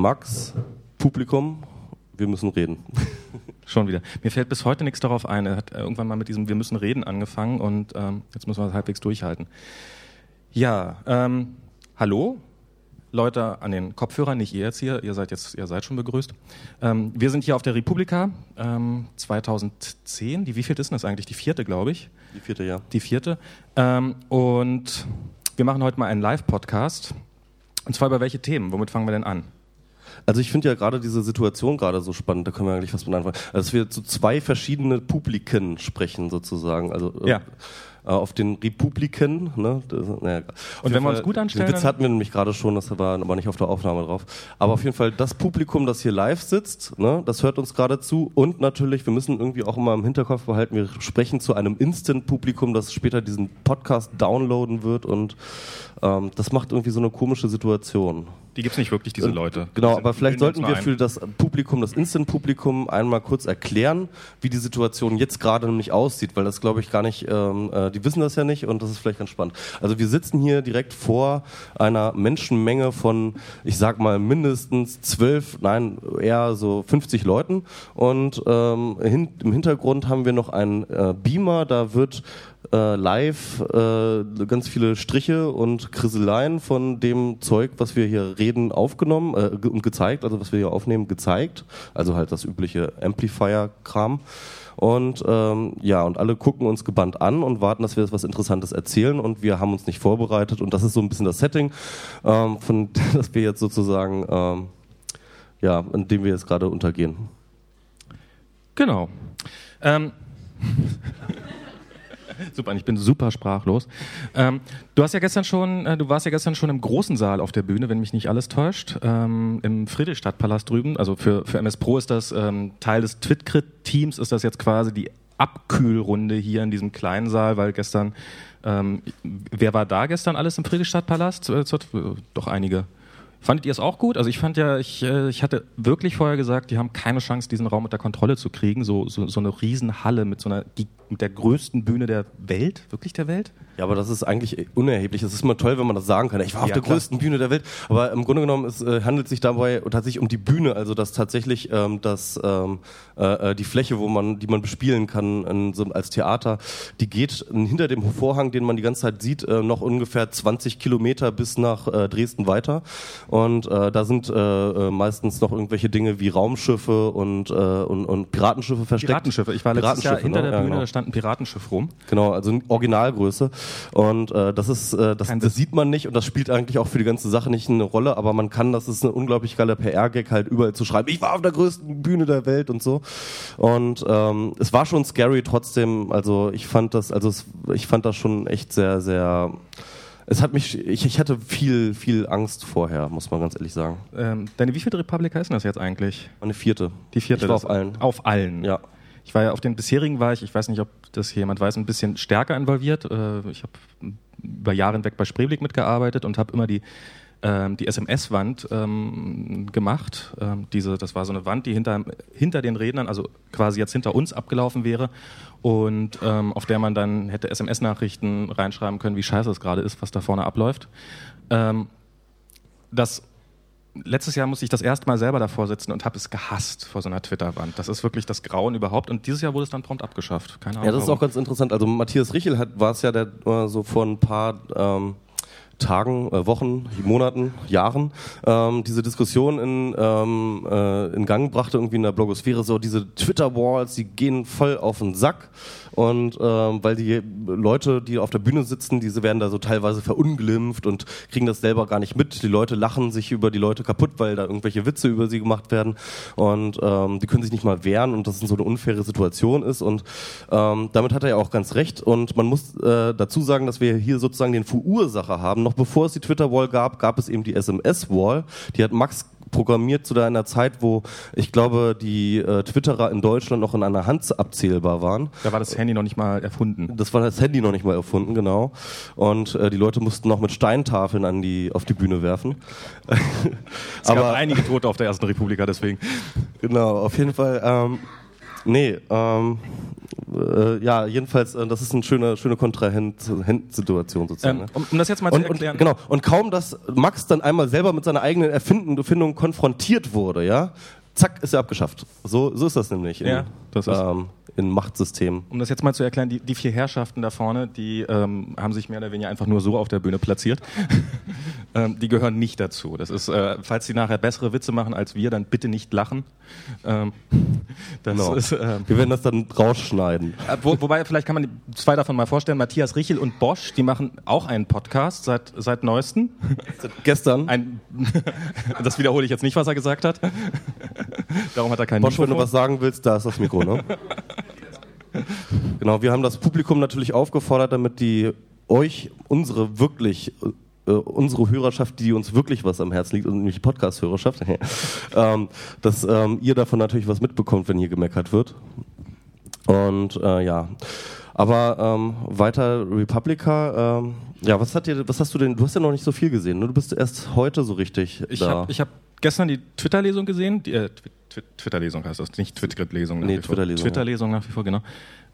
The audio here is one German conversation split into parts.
Max, Publikum, wir müssen reden. Schon wieder. Mir fällt bis heute nichts darauf ein. Er hat irgendwann mal mit diesem Wir müssen reden angefangen und ähm, jetzt müssen wir es halbwegs durchhalten. Ja, ähm, hallo, Leute an den Kopfhörern, nicht ihr jetzt hier, ihr seid jetzt, ihr seid schon begrüßt. Ähm, wir sind hier auf der Republika ähm, 2010. Die wievielte ist denn das eigentlich? Die vierte, glaube ich. Die vierte, ja. Die vierte. Ähm, und wir machen heute mal einen Live-Podcast. Und zwar über welche Themen? Womit fangen wir denn an? Also ich finde ja gerade diese Situation gerade so spannend, da können wir eigentlich was mit anfangen. Also dass wir zu zwei verschiedene Publiken sprechen sozusagen. Also Ja. äh, auf den Republiken. Ne? Das, naja, Und wenn wir uns gut anstellen, Den Witz hatten wir nämlich gerade schon, das war aber nicht auf der Aufnahme drauf. Aber auf jeden Fall das Publikum, das hier live sitzt, ne, das hört uns gerade zu. Und natürlich, wir müssen irgendwie auch immer im Hinterkopf behalten, wir sprechen zu einem Instant-Publikum, das später diesen Podcast downloaden wird. Und ähm, das macht irgendwie so eine komische Situation. Die gibt es nicht wirklich, diese Leute. Genau, aber vielleicht sollten wir für das Publikum, das Instant-Publikum, einmal kurz erklären, wie die Situation jetzt gerade nämlich aussieht, weil das glaube ich gar nicht, ähm, äh, die wissen das ja nicht und das ist vielleicht ganz spannend. Also wir sitzen hier direkt vor einer Menschenmenge von, ich sag mal, mindestens zwölf, nein, eher so 50 Leuten und ähm, hin, im Hintergrund haben wir noch einen äh, Beamer, da wird äh, live äh, ganz viele Striche und Kriseleien von dem Zeug, was wir hier reden, aufgenommen äh, und gezeigt, also was wir hier aufnehmen, gezeigt. Also halt das übliche Amplifier-Kram. Und ähm, ja, und alle gucken uns gebannt an und warten, dass wir jetzt was Interessantes erzählen und wir haben uns nicht vorbereitet und das ist so ein bisschen das Setting, ähm, von das wir jetzt sozusagen, ähm, ja, in dem wir jetzt gerade untergehen. Genau. Ähm, super, ich bin super sprachlos. Ähm, du hast ja gestern schon, äh, du warst ja gestern schon im großen Saal auf der Bühne, wenn mich nicht alles täuscht, ähm, im Friedrichstadtpalast drüben. Also für, für MS Pro ist das ähm, Teil des Twitcrit-Teams, ist das jetzt quasi die Abkühlrunde hier in diesem kleinen Saal, weil gestern, ähm, wer war da gestern alles im Friedrichstadtpalast? Äh, Doch einige. Fandet ihr es auch gut? Also ich fand ja, ich, äh, ich hatte wirklich vorher gesagt, die haben keine Chance, diesen Raum unter Kontrolle zu kriegen. So, so, so eine Riesenhalle mit so einer, mit der größten Bühne der Welt, wirklich der Welt? Ja, aber das ist eigentlich unerheblich. Es ist immer toll, wenn man das sagen kann. Ich war auf Ja, der klar. größten Bühne der Welt. Aber im Grunde genommen es äh, handelt sich dabei tatsächlich um die Bühne, also das tatsächlich ähm, das ähm, äh, äh, die Fläche, wo man, die man bespielen kann so, als Theater, die geht hinter dem Vorhang, den man die ganze Zeit sieht, äh, noch ungefähr 20 Kilometer bis nach äh, Dresden weiter. Und äh, da sind äh, äh, meistens noch irgendwelche Dinge wie Raumschiffe und, äh, und, und Piratenschiffe versteckt. Piratenschiffe. Ich war letztes Jahr hinter ne? der Ja, Bühne, genau. da stand ein Piratenschiff rum. Genau, also in Originalgröße. Und äh, das ist, äh, das, das sieht man nicht und das spielt eigentlich auch für die ganze Sache nicht eine Rolle, aber man kann, das ist ein unglaublich geiler PR-Gag, halt überall zu schreiben, ich war auf der größten Bühne der Welt und so. Und ähm, es war schon scary trotzdem, also ich fand das, also es, ich fand das schon echt sehr, sehr. Es hat mich, ich, ich hatte viel, viel Angst vorher, muss man ganz ehrlich sagen. Ähm, deine wievielte Republika ist denn das jetzt eigentlich? Eine vierte. Die vierte. Ich war auf allen. Auf allen. Ja. Ich war ja auf den bisherigen war ich, ich weiß nicht, ob das hier jemand weiß, ein bisschen stärker involviert. Äh, Ich habe über Jahre hinweg bei Spreeblick mitgearbeitet und habe immer die ähm, die SMS-Wand ähm, gemacht. Ähm, diese, das war so eine Wand, die hinter, hinter den Rednern, also quasi jetzt hinter uns abgelaufen wäre und ähm, auf der man dann hätte SMS-Nachrichten reinschreiben können, wie scheiße es gerade ist, was da vorne abläuft. Ähm, das letztes Jahr musste ich das erste Mal selber davor sitzen und habe es gehasst vor so einer Twitter-Wand. Das ist wirklich das Grauen überhaupt. Und dieses Jahr wurde es dann prompt abgeschafft. Keine Ahnung. Ja, das ist auch ganz interessant. Also Matthias Richel hat, war es ja der, äh, so vor ein paar ähm, Tagen, äh, Wochen, Monaten, Jahren ähm, diese Diskussion in, ähm, äh, in Gang brachte, irgendwie in der Blogosphäre, so diese Twitter-Walls, die gehen voll auf den Sack. Und ähm, weil die Leute, die auf der Bühne sitzen, diese werden da so teilweise verunglimpft und kriegen das selber gar nicht mit. Die Leute lachen sich über die Leute kaputt, weil da irgendwelche Witze über sie gemacht werden. Und ähm, die können sich nicht mal wehren und das so eine unfaire Situation ist. Und ähm, damit hat er ja auch ganz recht. Und man muss äh, dazu sagen, dass wir hier sozusagen den Verursacher haben. Noch bevor es die Twitter-Wall gab, gab es eben die SMS-Wall. Die hat Max programmiert zu einer Zeit, wo ich glaube, die äh, Twitterer in Deutschland noch in einer Hand abzählbar waren. Da war das Handy noch nicht mal erfunden. Das war das Handy noch nicht mal erfunden, genau. Und äh, die Leute mussten noch mit Steintafeln an die, auf die Bühne werfen. Es gab einige Tote auf der ersten Republika, deswegen. Genau, auf jeden Fall. Ähm, Nee, ähm, äh, ja, jedenfalls, äh, das ist eine schöne, schöne Kontrahent-Situation sozusagen. Ähm, ne? um, um das jetzt mal und, zu erklären. Und, genau. Und kaum, dass Max dann einmal selber mit seiner eigenen Erfindung konfrontiert wurde, ja, zack, ist er abgeschafft. So, so ist das nämlich Ja, ähm, in Machtsystemen. Um das jetzt mal zu erklären, die, die vier Herrschaften da vorne, die ähm, haben sich mehr oder weniger einfach nur so auf der Bühne platziert. ähm, die gehören nicht dazu. Das ist, äh, falls sie nachher bessere Witze machen als wir, dann bitte nicht lachen. Ähm, das Genau. ist, ähm, Wir werden das dann rausschneiden. äh, wo, wobei, vielleicht kann man zwei davon mal vorstellen. Matthias Richel und Bosch, die machen auch einen Podcast seit, seit neuestem. Gestern, Ein, das wiederhole ich jetzt nicht, was er gesagt hat. Darum hat er keinen Bosch, wenn du Mikrofon. was sagen willst, da ist das Mikro, ne? genau, wir haben das Publikum natürlich aufgefordert, damit die euch, unsere wirklich, äh, unsere Hörerschaft, die uns wirklich was am Herzen liegt, und nämlich Podcast-Hörerschaft, ähm, dass ähm, ihr davon natürlich was mitbekommt, wenn hier gemeckert wird. Und äh, ja. Aber ähm, weiter Republica, ähm, ja, was hat dir, was hast du denn, du hast ja noch nicht so viel gesehen, ne? Du bist erst heute so richtig Ich da. habe ich hab gestern die Twitter-Lesung gesehen. Die, äh, Twitter-Lesung heißt das, nicht Twitgrid-Lesung. nach Nee. Twitter-Lesung. Twitter-Lesung nach wie vor, genau.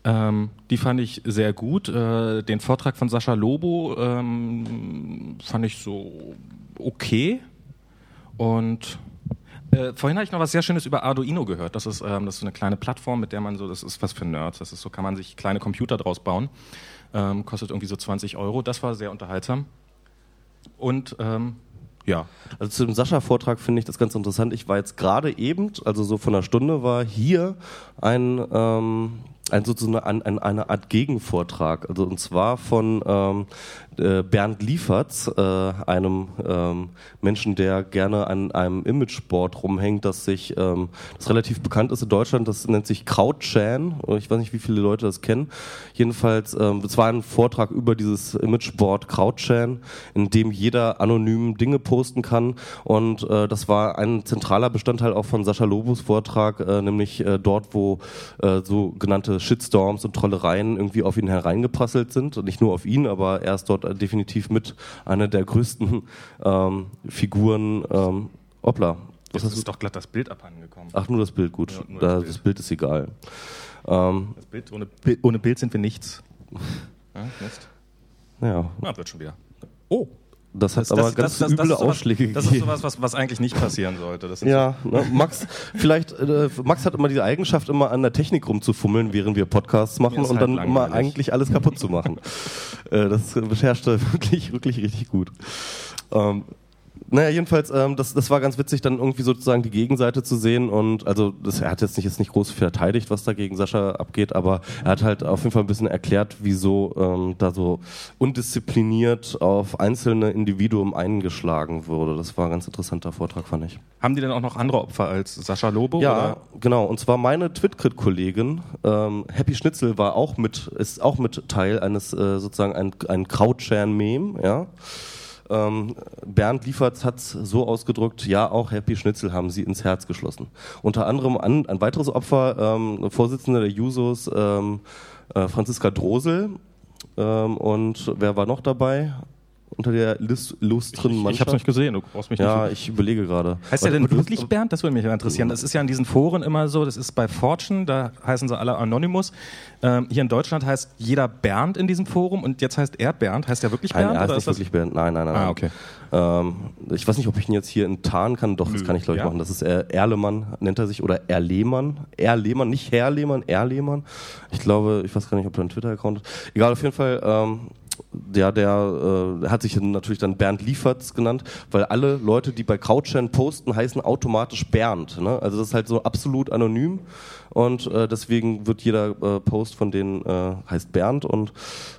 Ähm, die fand ich sehr gut. Äh, den Vortrag von Sascha Lobo ähm, fand ich so okay. Und äh, vorhin habe ich noch was sehr Schönes über Arduino gehört. Das ist, ähm, das ist eine kleine Plattform, mit der man so, das ist was für Nerds. Das ist so, kann man sich kleine Computer draus bauen. Ähm, kostet irgendwie so 20 Euro. Das war sehr unterhaltsam. Und ähm, ja, Also zu dem Sascha-Vortrag finde ich das ganz interessant. Ich war jetzt gerade eben, also so von einer Stunde, war hier ein, ähm, ein sozusagen ein, ein, eine Art Gegenvortrag. Also und zwar von ähm, äh, Bernd Lieferts, äh, einem ähm, Menschen, der gerne an einem Imageboard rumhängt, das sich, ähm, das relativ bekannt ist in Deutschland. Das nennt sich Krautchan. Ich weiß nicht, wie viele Leute das kennen. Jedenfalls, ähm, es war ein Vortrag über dieses Imageboard Krautchan, in dem jeder anonym Dinge posten kann. Und äh, das war ein zentraler Bestandteil auch von Sascha Lobos Vortrag, äh, nämlich äh, dort, wo so genannte Shitstorms und Trollereien irgendwie auf ihn hereingeprasselt sind. Und nicht nur auf ihn, aber er ist dort definitiv mit einer der größten ähm, Figuren. Ähm, hoppla. Was du? ist doch glatt das Bild abhanden gekommen. Ach, nur das Bild, gut. Ja, da, das das, Bild. Bild. ist egal. Ähm, Das Bild, ohne, Bild, ohne Bild sind wir nichts. Ja, Mist. ja, Na, wird schon wieder. Oh. Das hat aber ganz üble ist sowas- Ausschläge Das ist gegeben. sowas, was, was eigentlich nicht passieren sollte. Das Ja, ne, Max, vielleicht, äh, Max hat immer die Eigenschaft, immer an der Technik rumzufummeln, während wir Podcasts machen und halt dann immer eigentlich alles kaputt zu machen. äh, das beherrscht er wirklich, wirklich richtig gut. Ähm, naja, jedenfalls, ähm, das, das war ganz witzig, dann irgendwie sozusagen die Gegenseite zu sehen und also das, er hat jetzt nicht, jetzt nicht groß verteidigt, was da gegen Sascha abgeht, aber er hat halt auf jeden Fall ein bisschen erklärt, wieso ähm, da so undiszipliniert auf einzelne Individuen eingeschlagen wurde. Das war ein ganz interessanter Vortrag, fand ich. Haben die denn auch noch andere Opfer als Sascha Lobo? Ja, Oder? genau. Und zwar meine Twitcrit-Kollegin ähm, Happy Schnitzel war auch mit, ist auch mit Teil eines äh, sozusagen ein, ein Krautschern-Meme, ja. Ähm, Bernd Lieferts hat es so ausgedrückt, ja, auch Happy Schnitzel haben sie ins Herz geschlossen. Unter anderem an, ein weiteres Opfer, ähm, Vorsitzende der Jusos, ähm, äh, Franziska Drosel. Ähm, und wer war noch dabei? Unter der List, illustren Ich, ich Mannschaft? hab's nicht gesehen, du brauchst mich Ja, nicht. ich überlege gerade. Heißt der denn wirklich Bernd? Das würde mich interessieren. Das ist ja in diesen Foren immer so, das ist bei Fortune, da heißen sie alle Anonymous. Ähm, hier in Deutschland heißt jeder Bernd in diesem Forum und jetzt heißt er Bernd. Heißt der wirklich Nein, Bernd? er ist oder nicht ist das wirklich Bernd. Nein, nein, nein. Ah, nein. okay. Ähm, ich weiß nicht, ob ich ihn jetzt hier enttarnen kann. Doch, das kann ich, glaube ich, Ja? machen. Das ist er, Erlemann, nennt er sich, oder Erlehmann. Erlehmann, nicht Herr Lehmann, Erlehmann. Ich glaube, ich weiß gar nicht, ob er einen Twitter-Account hat. Egal, auf jeden Fall, ähm, der, der äh, hat sich natürlich dann Bernd Lieferts genannt, weil alle Leute, die bei Couchchan posten, heißen automatisch Bernd. Ne? Also das ist halt so absolut anonym und äh, deswegen wird jeder äh, Post von denen äh, heißt Bernd und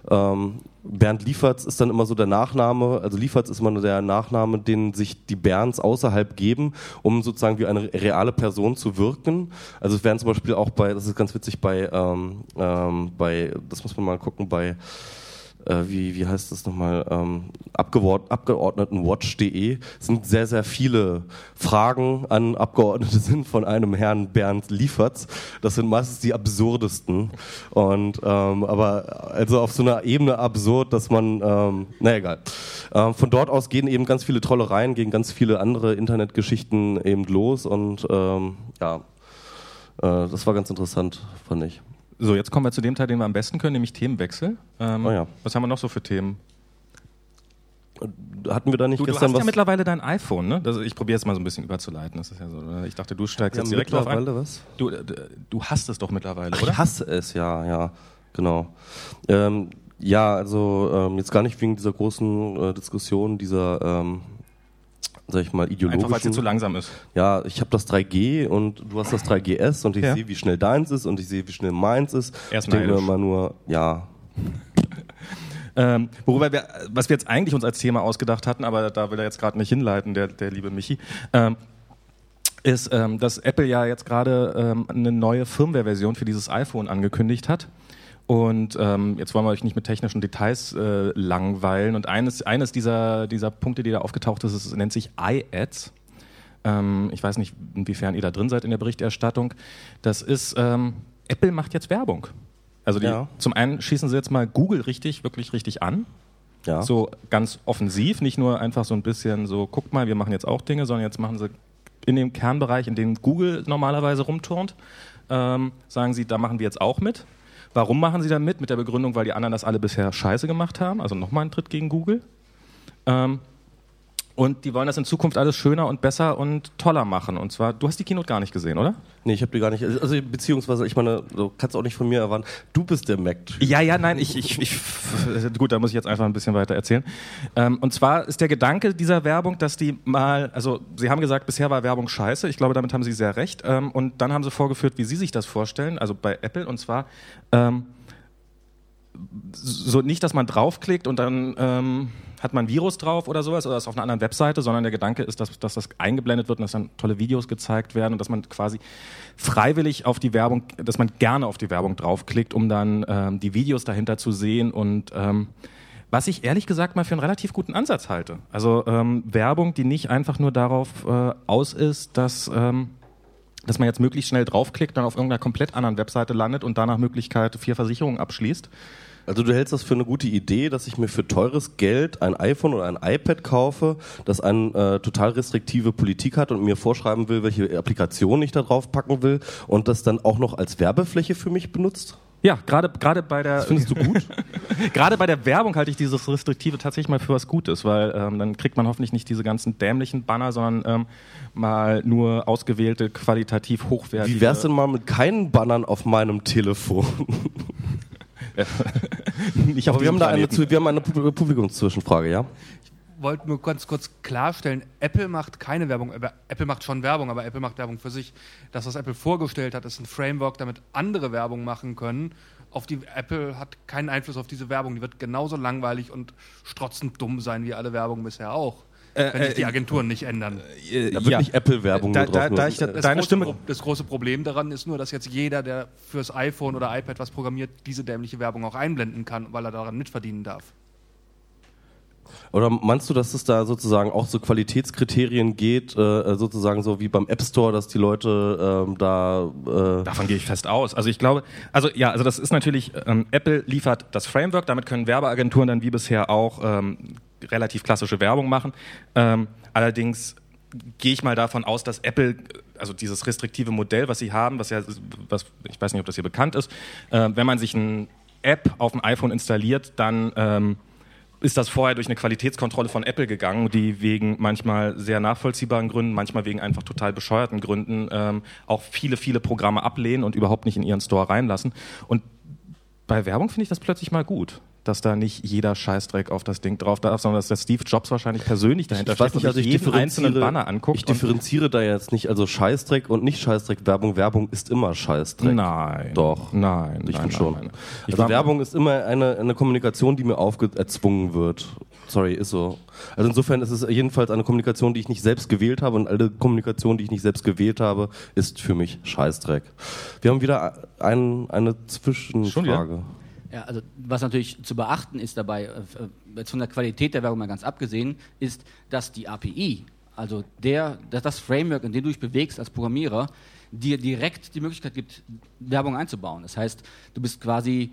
ähm, Bernd Lieferts ist dann immer so der Nachname, also Lieferts ist immer der Nachname, den sich die Bernds außerhalb geben, um sozusagen wie eine reale Person zu wirken. Also es werden zum Beispiel auch bei, das ist ganz witzig, bei, ähm, ähm, bei das muss man mal gucken, bei äh, wie, wie heißt das nochmal, ähm, Abgeord Abgeordnetenwatch.de sind sehr, sehr viele Fragen an Abgeordnete sind von einem Herrn Bernd Lieferts. Das sind meistens die absurdesten. Und ähm, aber also auf so einer Ebene absurd, dass man, ähm, na egal. Ähm, von dort aus gehen eben ganz viele Trollereien gegen ganz viele andere Internetgeschichten eben los und ähm, ja Äh, das war ganz interessant, fand ich. So, jetzt kommen wir zu dem Teil, den wir am besten können, nämlich Themenwechsel. Ähm, Oh ja. Was haben wir noch so für Themen? Hatten wir da nicht Du, du gestern hast was? ja mittlerweile dein iPhone, ne? Das, ich probiere jetzt mal so ein bisschen überzuleiten. Das ist ja so, ich dachte, du steigst jetzt direkt drauf ein. was? Du, äh, du hast es doch mittlerweile, Ach, oder? ich hasse es, ja, ja, genau. Ähm, ja, also ähm, jetzt gar nicht wegen dieser großen äh, Diskussion, dieser, ähm, sag ich mal, ideologischen. Einfach weil es dir zu langsam ist. Ja, ich habe das 3G und du hast das 3GS und ich Ja. sehe, wie schnell deins ist und ich sehe, wie schnell meins ist. Er ist ich denke immer nur, ja, Ähm, worüber wir, was wir jetzt eigentlich uns als Thema ausgedacht hatten, aber da will er jetzt gerade nicht hinleiten, der, der liebe Michi, ähm, ist, ähm, dass Apple ja jetzt gerade ähm, eine neue Firmware-Version für dieses iPhone angekündigt hat. Und ähm, jetzt wollen wir euch nicht mit technischen Details äh, langweilen. Und eines, eines dieser, dieser Punkte, die da aufgetaucht ist, ist nennt sich iAds. Ähm, ich weiß nicht, inwiefern ihr da drin seid in der Berichterstattung. Das ist, ähm, Apple macht jetzt Werbung. Also die, Ja. zum einen schießen sie jetzt mal Google richtig, wirklich richtig an. ja. So ganz offensiv, nicht nur einfach so ein bisschen so, guckt mal, wir machen jetzt auch Dinge, sondern jetzt machen sie in dem Kernbereich, in dem Google normalerweise rumturnt, ähm, sagen sie, da machen wir jetzt auch mit. Warum machen sie da mit? Mit der Begründung, weil die anderen das alle bisher scheiße gemacht haben, also nochmal ein Tritt gegen Google. Ähm, und die wollen das in Zukunft alles schöner und besser und toller machen. Und zwar, du hast die Keynote gar nicht gesehen, oder? Nee, ich habe die gar nicht, also beziehungsweise, ich meine, du kannst auch nicht von mir erwarten, du bist der Mac-Typ. Ja, ja, nein, ich, ich, ich, gut, da muss ich jetzt einfach ein bisschen weiter erzählen. Ähm, und zwar ist der Gedanke dieser Werbung, dass die mal, also Sie haben gesagt, bisher war Werbung scheiße. Ich glaube, damit haben Sie sehr recht. Ähm, und dann haben Sie vorgeführt, wie Sie sich das vorstellen, also bei Apple. Und zwar ähm, so nicht, dass man draufklickt und dann ähm, hat man ein Virus drauf oder sowas oder ist auf einer anderen Webseite, sondern der Gedanke ist, dass, dass das eingeblendet wird und dass dann tolle Videos gezeigt werden und dass man quasi freiwillig auf die Werbung, dass man gerne auf die Werbung draufklickt, um dann ähm, die Videos dahinter zu sehen und ähm, was ich ehrlich gesagt mal für einen relativ guten Ansatz halte. Also ähm, Werbung, die nicht einfach nur darauf äh, aus ist, dass ähm, dass man jetzt möglichst schnell draufklickt, dann auf irgendeiner komplett anderen Webseite landet und danach Möglichkeit vier Versicherungen abschließt. Also du hältst das für eine gute Idee, dass ich mir für teures Geld ein iPhone oder ein iPad kaufe, das eine äh, total restriktive Politik hat und mir vorschreiben will, welche Applikation ich da drauf packen will und das dann auch noch als Werbefläche für mich benutzt? Ja, gerade gerade bei der Das findest du gut? gerade bei der Werbung halte ich dieses Restriktive tatsächlich mal für was Gutes, weil ähm, dann kriegt man hoffentlich nicht diese ganzen dämlichen Banner, sondern ähm, mal nur ausgewählte qualitativ hochwertige. Wie wär's denn mal mit keinen Bannern auf meinem Telefon? auf Aber wir haben da eine, wir haben eine Pu- Publikumszwischenfrage, ja? wollte nur ganz kurz klarstellen, Apple macht keine Werbung, aber Apple macht schon Werbung, aber Apple macht Werbung für sich. Das, was Apple vorgestellt hat, ist ein Framework, damit andere Werbung machen können. Auf die Apple hat keinen Einfluss auf diese Werbung. Die wird genauso langweilig und strotzend dumm sein wie alle Werbung bisher auch. Wenn sich die Agenturen nicht ändern. Äh, Da wird nicht Apple-Werbung Da- da- da ich da- Das, Deine große, Stimme- das große Problem daran ist nur, dass jetzt jeder, der fürs iPhone oder iPad was programmiert, diese dämliche Werbung auch einblenden kann, weil er daran mitverdienen darf. Oder meinst du, dass es da sozusagen auch so Qualitätskriterien geht, äh, sozusagen so wie beim App Store, dass die Leute ähm, da äh, Davon gehe ich fest aus. Also ich glaube, also ja, also das ist natürlich, ähm, Apple liefert das Framework, damit können Werbeagenturen dann wie bisher auch ähm, relativ klassische Werbung machen. Ähm, allerdings gehe ich mal davon aus, dass Apple, also dieses restriktive Modell, was sie haben, was ja, was, ich weiß nicht, ob das hier bekannt ist, äh, wenn man sich eine App auf dem iPhone installiert, dann ähm, ist das vorher durch eine Qualitätskontrolle von Apple gegangen, die wegen manchmal sehr nachvollziehbaren Gründen, manchmal wegen einfach total bescheuerten Gründen ähm, auch viele, viele Programme ablehnen und überhaupt nicht in ihren Store reinlassen. Und bei Werbung finde ich das plötzlich mal gut, dass da nicht jeder Scheißdreck auf das Ding drauf darf, sondern dass der Steve Jobs wahrscheinlich persönlich dahinter ich weiß steckt nicht, und also ich jeden einzelnen Banner anguckt. ich differenziere da jetzt nicht, also Scheißdreck und nicht Scheißdreck Werbung. Werbung ist immer Scheißdreck. nein. Doch. Nein. Ich nein, finde schon. Nein, also Werbung ist immer eine, eine Kommunikation, die mir aufgezwungen wird. Sorry, ist so. Also insofern ist es jedenfalls eine Kommunikation, die ich nicht selbst gewählt habe und alle Kommunikation, die ich nicht selbst gewählt habe, ist für mich Scheißdreck. Wir haben wieder ein, eine Zwischenfrage. Ja, also was natürlich zu beachten ist dabei, äh, jetzt von der Qualität der Werbung mal ganz abgesehen, ist, dass die API, also der, dass das Framework, in dem du dich bewegst als Programmierer, dir direkt die Möglichkeit gibt, Werbung einzubauen. Das heißt, du bist quasi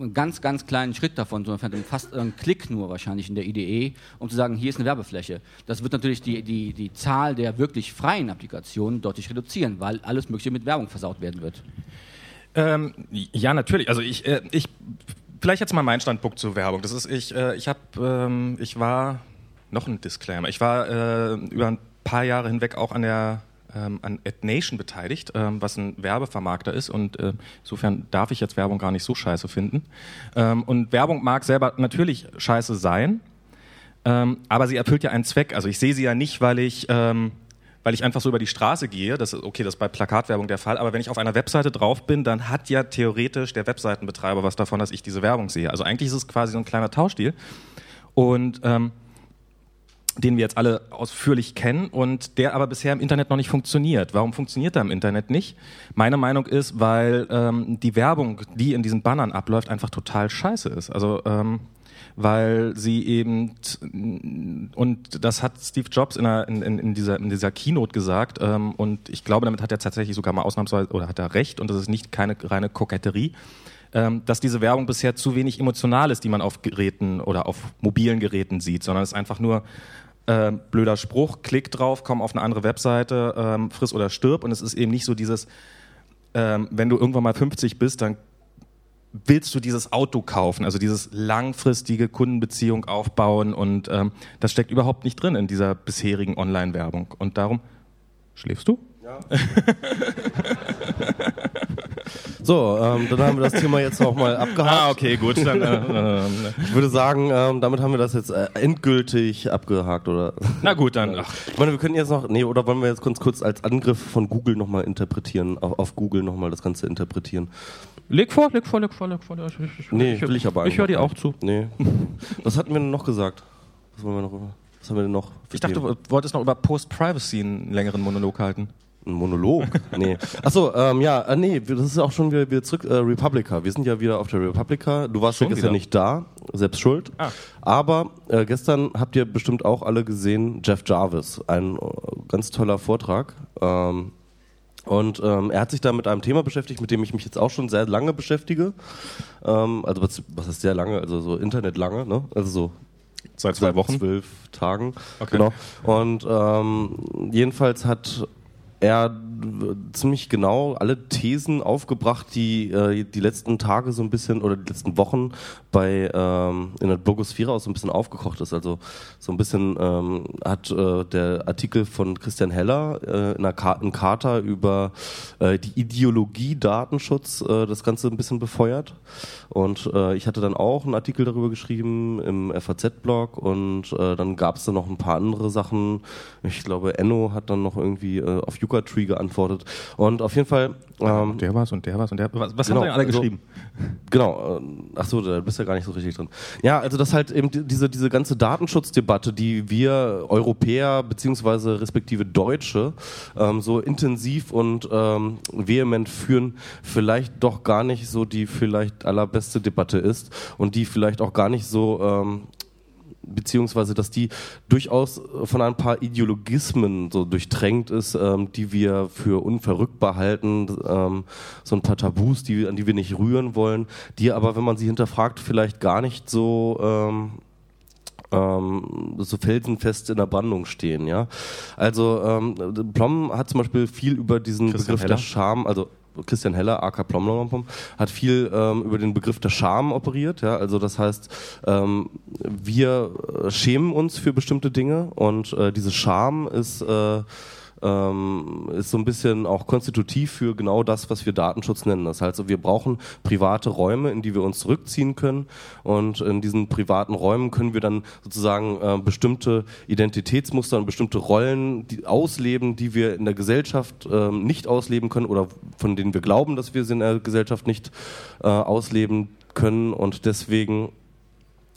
einen ganz, ganz kleinen Schritt davon, sondern fast einen Klick nur wahrscheinlich in der IDE, um zu sagen, hier ist eine Werbefläche. Das wird natürlich die, die, die Zahl der wirklich freien Applikationen deutlich reduzieren, weil alles Mögliche mit Werbung versaut werden wird. Ähm, ja, natürlich. Also ich, äh, ich vielleicht jetzt mal mein Standpunkt zur Werbung. Das ist, ich, äh, ich habe, ähm, ich war noch ein Disclaimer. Ich war äh, über ein paar Jahre hinweg auch an der ähm, an AdNation beteiligt, ähm, was ein Werbevermarkter ist und äh, insofern darf ich jetzt Werbung gar nicht so scheiße finden. Ähm, und Werbung mag selber natürlich scheiße sein, ähm, aber sie erfüllt ja einen Zweck. Also ich sehe sie ja nicht, weil ich ähm, weil ich einfach so über die Straße gehe, das ist okay, das ist bei Plakatwerbung der Fall, aber wenn ich auf einer Webseite drauf bin, dann hat ja theoretisch der Webseitenbetreiber was davon, dass ich diese Werbung sehe. Also eigentlich ist es quasi so ein kleiner Tauschdeal und ähm, den wir jetzt alle ausführlich kennen und der aber bisher im Internet noch nicht funktioniert. Warum funktioniert er im Internet nicht? Meine Meinung ist, weil ähm, die Werbung, die in diesen Bannern abläuft, einfach total scheiße ist. Also ähm, weil sie eben, und das hat Steve Jobs in, einer, in, in, dieser, in dieser Keynote gesagt, ähm, und ich glaube, damit hat er tatsächlich sogar mal ausnahmsweise, oder hat er recht, und das ist nicht keine reine Koketterie, dass diese Werbung bisher zu wenig emotional ist, die man auf Geräten oder auf mobilen Geräten sieht, sondern es ist einfach nur äh, blöder Spruch, klick drauf, komm auf eine andere Webseite, ähm, friss oder stirb, und es ist eben nicht so dieses, ähm, wenn du irgendwann mal 50 bist, dann willst du dieses Auto kaufen, also dieses langfristige Kundenbeziehung aufbauen und ähm, das steckt überhaupt nicht drin in dieser bisherigen Online-Werbung. Und darum, schläfst du? Ja. so, ähm, dann haben wir das Thema jetzt noch mal abgehakt. Ah, okay, gut. Dann, äh, äh, ich würde sagen, ähm, damit haben wir das jetzt äh, endgültig abgehakt, oder? Na gut, dann. Ach. Ich meine, wir können jetzt noch, nee, oder wollen wir jetzt kurz, kurz als Angriff von Google nochmal interpretieren, auf, auf Google nochmal das Ganze interpretieren? Leg vor, leg vor, leg vor, leg vor. Ich, ich, nee, ich, will ich aber Ich höre dir auch zu. Nee. Was hatten wir denn noch gesagt? Was, wollen wir noch, was haben wir denn noch? Ich dachte, du wolltest noch über Post-Privacy einen längeren Monolog halten. Ein Monolog? nee. Achso, ähm, ja, äh, nee, das ist auch schon wieder, wieder zurück. Äh, Republica. Wir sind ja wieder auf der Republica. Du warst schon ja gestern nicht da, selbst schuld. Ah. Aber äh, gestern habt ihr bestimmt auch alle gesehen, Jeff Jarvis. Ein äh, ganz toller Vortrag. Ähm, und ähm, er hat sich da mit einem Thema beschäftigt, mit dem ich mich jetzt auch schon sehr lange beschäftige. Ähm, also was, was ist sehr lange? Also so Internet lange, ne? Also so seit zwei Wochen, zwölf Tagen. Okay. Genau. Und ähm, jedenfalls hat er ziemlich genau alle Thesen aufgebracht, die äh, die letzten Tage so ein bisschen oder die letzten Wochen bei ähm, in der Blogosphäre auch so ein bisschen aufgekocht ist. Also so ein bisschen ähm, hat äh, der Artikel von Christian Heller äh, in, einer Ka in Charta über äh, die Ideologie Datenschutz äh, das Ganze ein bisschen befeuert. Und äh, ich hatte dann auch einen Artikel darüber geschrieben im FAZ-Blog und dann gab es dann noch ein paar andere Sachen. Ich glaube, Enno hat dann noch irgendwie auf Yucca Tree geantwortet. Und auf jeden Fall. Ähm, der war's und der war's und der. Was, was genau, haben alle geschrieben? So, genau. Äh, ach so, da bist ja gar nicht so richtig drin. Ja, also das halt eben diese diese ganze Datenschutzdebatte, die wir Europäer beziehungsweise respektive Deutsche ähm, so intensiv und ähm, vehement führen, vielleicht doch gar nicht so die vielleicht allerbeste Debatte ist und die vielleicht auch gar nicht so ähm, beziehungsweise dass die durchaus von ein paar Ideologismen so durchtränkt ist, ähm, die wir für unverrückbar halten, ähm, so ein paar Tabus, die, an die wir nicht rühren wollen, die aber, wenn man sie hinterfragt, vielleicht gar nicht so ähm, ähm, so felsenfest in der Brandung stehen, ja. Also ähm, Plom hat zum Beispiel viel über diesen Christian Begriff Heller. der Scham, also Christian Heller, AK Plomlom, hat viel ähm, über den Begriff der Scham operiert. Ja? Also das heißt, ähm, wir schämen uns für bestimmte Dinge und äh, diese Scham ist äh, ähm, ist so ein bisschen auch konstitutiv für genau das, was wir Datenschutz nennen. Das heißt, wir brauchen private Räume, in die wir uns zurückziehen können und in diesen privaten Räumen können wir dann sozusagen äh, bestimmte Identitätsmuster und bestimmte Rollen die ausleben, die wir in der Gesellschaft äh, nicht ausleben können oder von denen wir glauben, dass wir sie in der Gesellschaft nicht äh, ausleben können und deswegen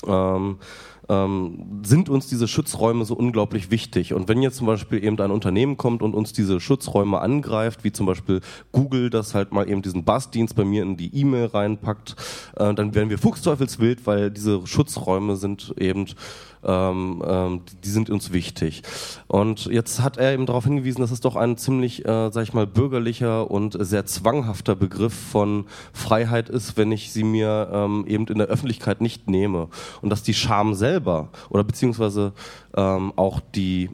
ähm, ähm, sind uns diese Schutzräume so unglaublich wichtig. Und wenn jetzt zum Beispiel eben ein Unternehmen kommt und uns diese Schutzräume angreift, wie zum Beispiel Google, das halt mal eben diesen Bassdienst bei mir in die E-Mail reinpackt, äh, dann werden wir fuchsteufelswild, weil diese Schutzräume sind eben ähm, ähm, die sind uns wichtig. Und jetzt hat er eben darauf hingewiesen, dass es doch ein ziemlich, äh, sag ich mal, bürgerlicher und sehr zwanghafter Begriff von Freiheit ist, wenn ich sie mir ähm, eben in der Öffentlichkeit nicht nehme. Und dass die Scham selber oder beziehungsweise ähm, auch die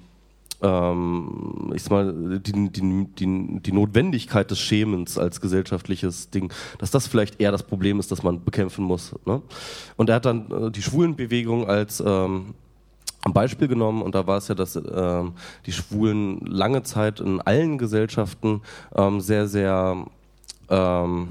ähm, ich sag mal, die, die, die, die Notwendigkeit des Schämens als gesellschaftliches Ding, dass das vielleicht eher das Problem ist, das man bekämpfen muss. Ne? Und er hat dann äh, die Schwulenbewegung als ähm, Beispiel genommen und da war es ja, dass ähm, die Schwulen lange Zeit in allen Gesellschaften ähm, sehr, sehr ähm,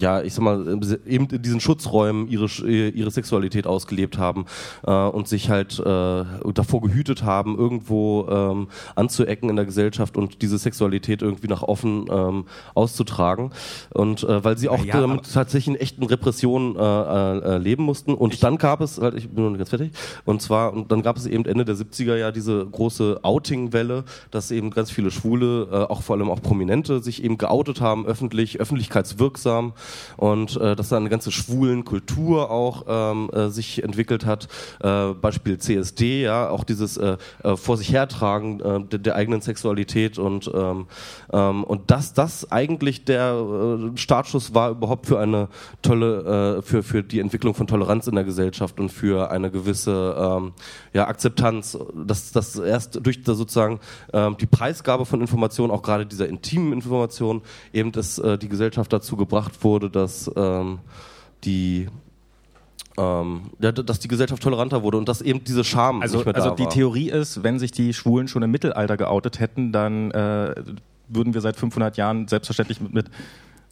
ja, ich sag mal, eben in diesen Schutzräumen ihre, ihre Sexualität ausgelebt haben äh, und sich halt äh, davor gehütet haben, irgendwo ähm, anzuecken in der Gesellschaft und diese Sexualität irgendwie nach offen ähm, auszutragen. Und äh, weil sie auch ja, damit tatsächlich in echten Repressionen äh, äh, leben mussten. Und dann gab es, halt, ich bin noch nicht ganz fertig, und zwar, und dann gab es eben Ende der 70er ja diese große Outing-Welle, dass eben ganz viele Schwule, äh, auch vor allem auch Prominente, sich eben geoutet haben, öffentlich, öffentlichkeitswirksam und äh, dass da eine ganze schwulen Kultur auch ähm, äh, sich entwickelt hat. Äh, Beispiel CSD, ja, auch dieses äh, äh, vor sich hertragen äh, der, der eigenen Sexualität und ähm, ähm, und dass das eigentlich der äh, Startschuss war überhaupt für eine tolle äh, für für die Entwicklung von Toleranz in der Gesellschaft und für eine gewisse ähm, ja, Akzeptanz, dass das erst durch da sozusagen ähm, die Preisgabe von Informationen, auch gerade dieser intimen Informationen, eben dass äh, die Gesellschaft dazu gebracht wurde wurde, dass ähm, die ähm, ja, dass die Gesellschaft toleranter wurde und dass eben diese Scham also, nicht mehr da da Also die war. Theorie ist, wenn sich die Schwulen schon im Mittelalter geoutet hätten, dann äh, würden wir seit 500 Jahren selbstverständlich mit, mit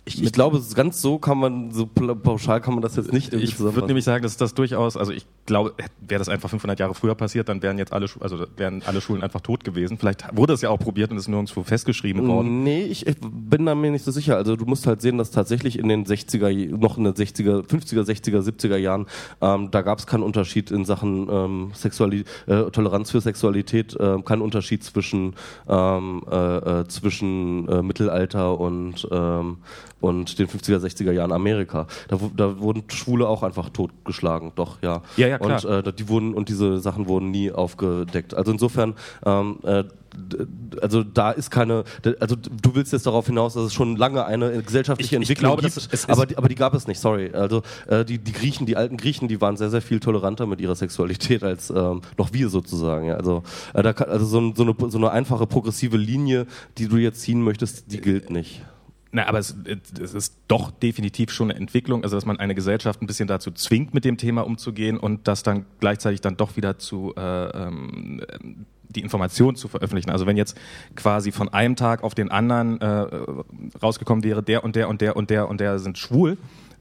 ich, ich glaube, ganz so kann man, so pauschal kann man das jetzt nicht Ich würde nämlich sagen, dass das durchaus, also ich glaube, wäre das einfach 500 Jahre früher passiert, dann wären jetzt alle, also wären alle Schulen einfach tot gewesen. Vielleicht wurde es ja auch probiert und ist nirgendwo festgeschrieben worden. Nee, ich, ich bin da mir nicht so sicher. Also du musst halt sehen, dass tatsächlich in den 60er, noch in den 60er, 50er, 60er, 70er Jahren, ähm, da gab es keinen Unterschied in Sachen ähm, Sexuali äh, Toleranz für Sexualität, äh, keinen Unterschied zwischen, ähm, äh, äh zwischen äh, Mittelalter und ähm, und den 50er, 60er Jahren Amerika. Da, da wurden Schwule auch einfach totgeschlagen, doch, ja. Ja, ja, klar. Und, äh, die wurden, und diese Sachen wurden nie aufgedeckt. Also insofern, ähm, äh, also da ist keine, also du willst jetzt darauf hinaus, dass es schon lange eine gesellschaftliche ich, Entwicklung ich glaube, gibt, es, aber, die, aber die gab es nicht, sorry. Also äh, die, die Griechen, die alten Griechen, die waren sehr, sehr viel toleranter mit ihrer Sexualität als ähm, noch wir sozusagen. Ja. Also, äh, da kann, also so, so, eine, so eine einfache progressive Linie, die du jetzt ziehen möchtest, die gilt nicht. Na, aber es, es, ist doch definitiv schon eine Entwicklung, also dass man eine Gesellschaft ein bisschen dazu zwingt, mit dem Thema umzugehen und das dann gleichzeitig dann doch wieder zu äh, ähm, die Information zu veröffentlichen. Also wenn jetzt quasi von einem Tag auf den anderen äh, rausgekommen wäre, der und der und der und der und der sind schwul,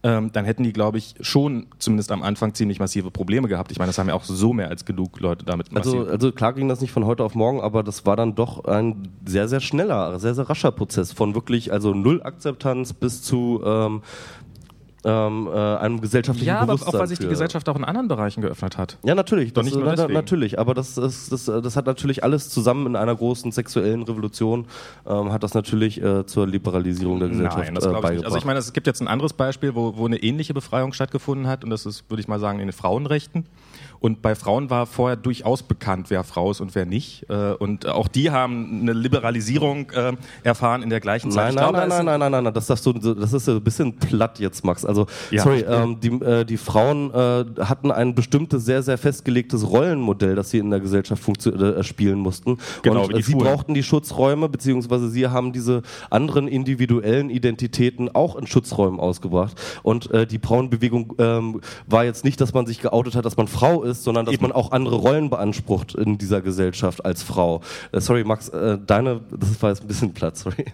ähm, dann hätten die, glaube ich, schon zumindest am Anfang ziemlich massive Probleme gehabt. Ich meine, das haben ja auch so mehr als genug Leute damit also, also klar ging das nicht von heute auf morgen, aber das war dann doch ein sehr, sehr schneller, sehr, sehr rascher Prozess von wirklich also null Akzeptanz bis zu ähm, ähm, äh, einem gesellschaftlichen ja, Bewusstsein. Ja, aber auch weil sich die Gesellschaft auch in anderen Bereichen geöffnet hat. Ja, natürlich. Doch nicht nur na, natürlich, aber das, ist, das, das hat natürlich alles zusammen in einer großen sexuellen Revolution ähm, hat das natürlich äh, zur Liberalisierung der Gesellschaft Nein, das äh, beigebracht. Ich nicht. Also ich meine, es gibt jetzt ein anderes Beispiel, wo, wo eine ähnliche Befreiung stattgefunden hat und das ist, würde ich mal sagen, in den Frauenrechten. Und bei Frauen war vorher durchaus bekannt, wer Frau ist und wer nicht. Äh, und auch die haben eine Liberalisierung äh, erfahren in der gleichen Zeit. Nein, nein, nein, nein, nein, nein, nein, nein, das, das, ist ein bisschen platt jetzt, Max. Also, sorry, ähm, die, äh, die Frauen hatten ein bestimmtes, sehr, sehr festgelegtes Rollenmodell, das sie in der Gesellschaft spielen mussten. Genau, und sie brauchten die Schutzräume, beziehungsweise sie haben diese anderen individuellen Identitäten auch in Schutzräumen ausgebracht. Und die Frauenbewegung ähm, war jetzt nicht, dass man sich geoutet hat, dass man Frau ist, sondern dass man auch andere Rollen beansprucht in dieser Gesellschaft als Frau. Äh, sorry, Max, äh, deine, das war jetzt ein bisschen platt, sorry.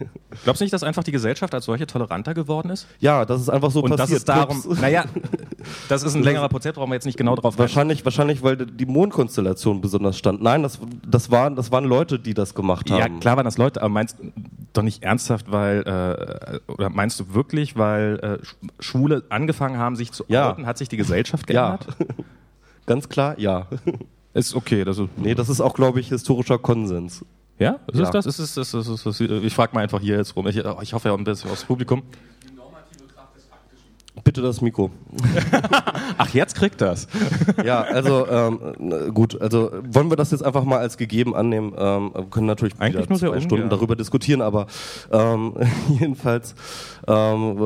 Glaubst du nicht, dass einfach die Gesellschaft als solche toleranter geworden ist? Ja, das ist einfach so Und passiert. Das ist darum, naja, das ist ein längerer Prozess, brauchen wir jetzt nicht genau drauf Wahrscheinlich, wahrscheinlich, weil die Mondkonstellation besonders stand. Nein, das, das, waren, das waren Leute, die das gemacht haben. Ja, klar waren das Leute, aber meinst du doch nicht ernsthaft, weil, äh, oder meinst du wirklich, weil äh, Schwule angefangen haben, sich zu ja. outen, hat sich die Gesellschaft geändert? Ja. Ganz klar, ja. Ist okay. Das ist, Nee, das ist auch, glaube ich, historischer Konsens. ja? Ist Ja. es das? Ist es, ist es, ist es, ich frage mal einfach hier jetzt rum. Ich, ich hoffe ja auch ein bisschen aufs Publikum. Bitte das Mikro. Ach, jetzt kriegt das. Ja, also ähm, gut, also wollen wir das jetzt einfach mal als gegeben annehmen? Ähm, wir können natürlich Eigentlich nur sehr zwei ungern. Stunden darüber diskutieren, aber ähm, jedenfalls, ähm,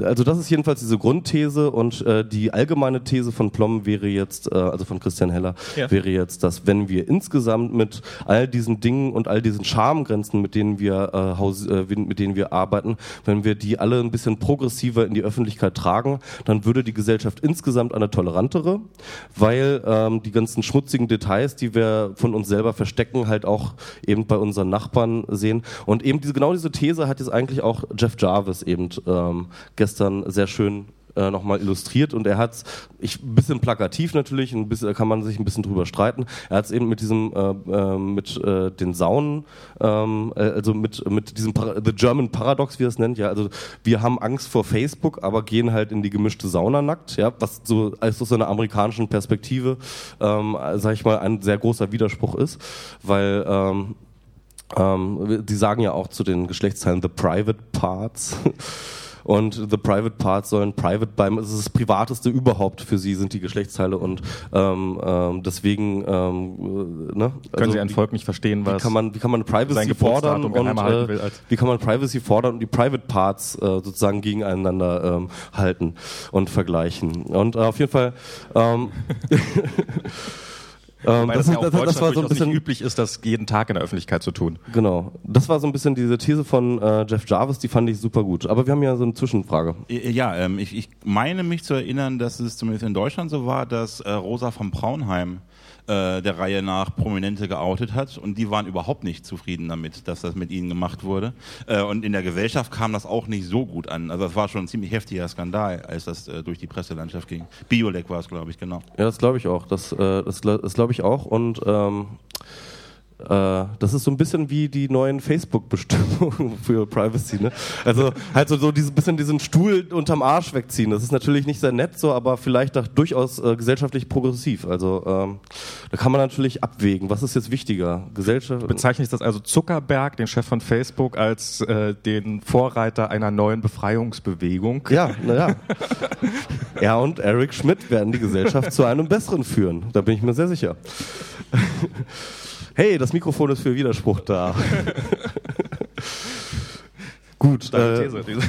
äh, also das ist jedenfalls diese Grundthese und äh, die allgemeine These von Plom wäre jetzt, äh, also von Christian Heller, Ja. wäre jetzt, dass wenn wir insgesamt mit all diesen Dingen und all diesen Schamgrenzen, mit denen wir äh, äh, mit denen wir arbeiten, wenn wir die alle ein bisschen progressiver in die Öffentlichkeit tragen, dann würde die Gesellschaft insgesamt eine tolerantere, weil ähm, die ganzen schmutzigen Details, die wir von uns selber verstecken, halt auch eben bei unseren Nachbarn sehen. Und eben diese genau diese These hat jetzt eigentlich auch Jeff Jarvis eben ähm, gestern sehr schön äh, nochmal illustriert und er hat ich ein bisschen plakativ natürlich ein bisschen da kann man sich ein bisschen drüber streiten er hat es eben mit diesem äh, äh, mit äh, den Saunen ähm, äh, also mit mit diesem Para the German Paradox wie er es nennt ja also wir haben Angst vor Facebook aber gehen halt in die gemischte Sauna nackt ja was so als aus so einer amerikanischen Perspektive ähm, sag ich mal ein sehr großer Widerspruch ist weil ähm, ähm, die sagen ja auch zu den Geschlechtsteilen the private parts. Und the private parts sollen private bleiben. Es ist das Privateste überhaupt für sie, sind die Geschlechtsteile. Und ähm, ähm, deswegen, ähm, äh, ne? Können Also Sie ein wie- Volk nicht verstehen, wie was kann man, wie kann man Privacy fordern und halten äh, will wie kann man Privacy fordern und die Private Parts äh, sozusagen gegeneinander ähm, halten und vergleichen. Und äh, auf jeden Fall ähm, ähm, Weil das, ja auch das, das, das war so ein bisschen nicht üblich ist, das jeden Tag in der Öffentlichkeit zu tun. Genau. Das war so ein bisschen diese These von äh, Jeff Jarvis, die fand ich super gut. Aber wir haben ja so eine Zwischenfrage. Ja, ähm, ich, ich meine mich zu erinnern, dass es zumindest in Deutschland so war, dass äh, Rosa von Braunheim äh, der Reihe nach Prominente geoutet hat und die waren überhaupt nicht zufrieden damit, dass das mit ihnen gemacht wurde. Äh, und in der Gesellschaft kam das auch nicht so gut an. Also das war schon ein ziemlich heftiger Skandal, als das äh, durch die Presselandschaft ging. Biolek war es, glaube ich, genau. Ja, das glaube ich auch. Das, äh, das, das glaube ich auch. Und ähm, äh, das ist so ein bisschen wie die neuen Facebook-Bestimmungen für Privacy. Ne? Also halt so, so dieses bisschen diesen Stuhl unterm Arsch wegziehen. Das ist natürlich nicht sehr nett so, aber vielleicht auch durchaus äh, gesellschaftlich progressiv. Also ähm, da kann man natürlich abwägen. Was ist jetzt wichtiger? Gesellschaft. Bezeichne ich das also Zuckerberg, den Chef von Facebook, als äh, den Vorreiter einer neuen Befreiungsbewegung? Ja, naja. er und Eric Schmidt werden die Gesellschaft zu einem besseren führen. Da bin ich mir sehr sicher. Hey, das Mikrofon ist für Widerspruch da. Gut. Äh, These,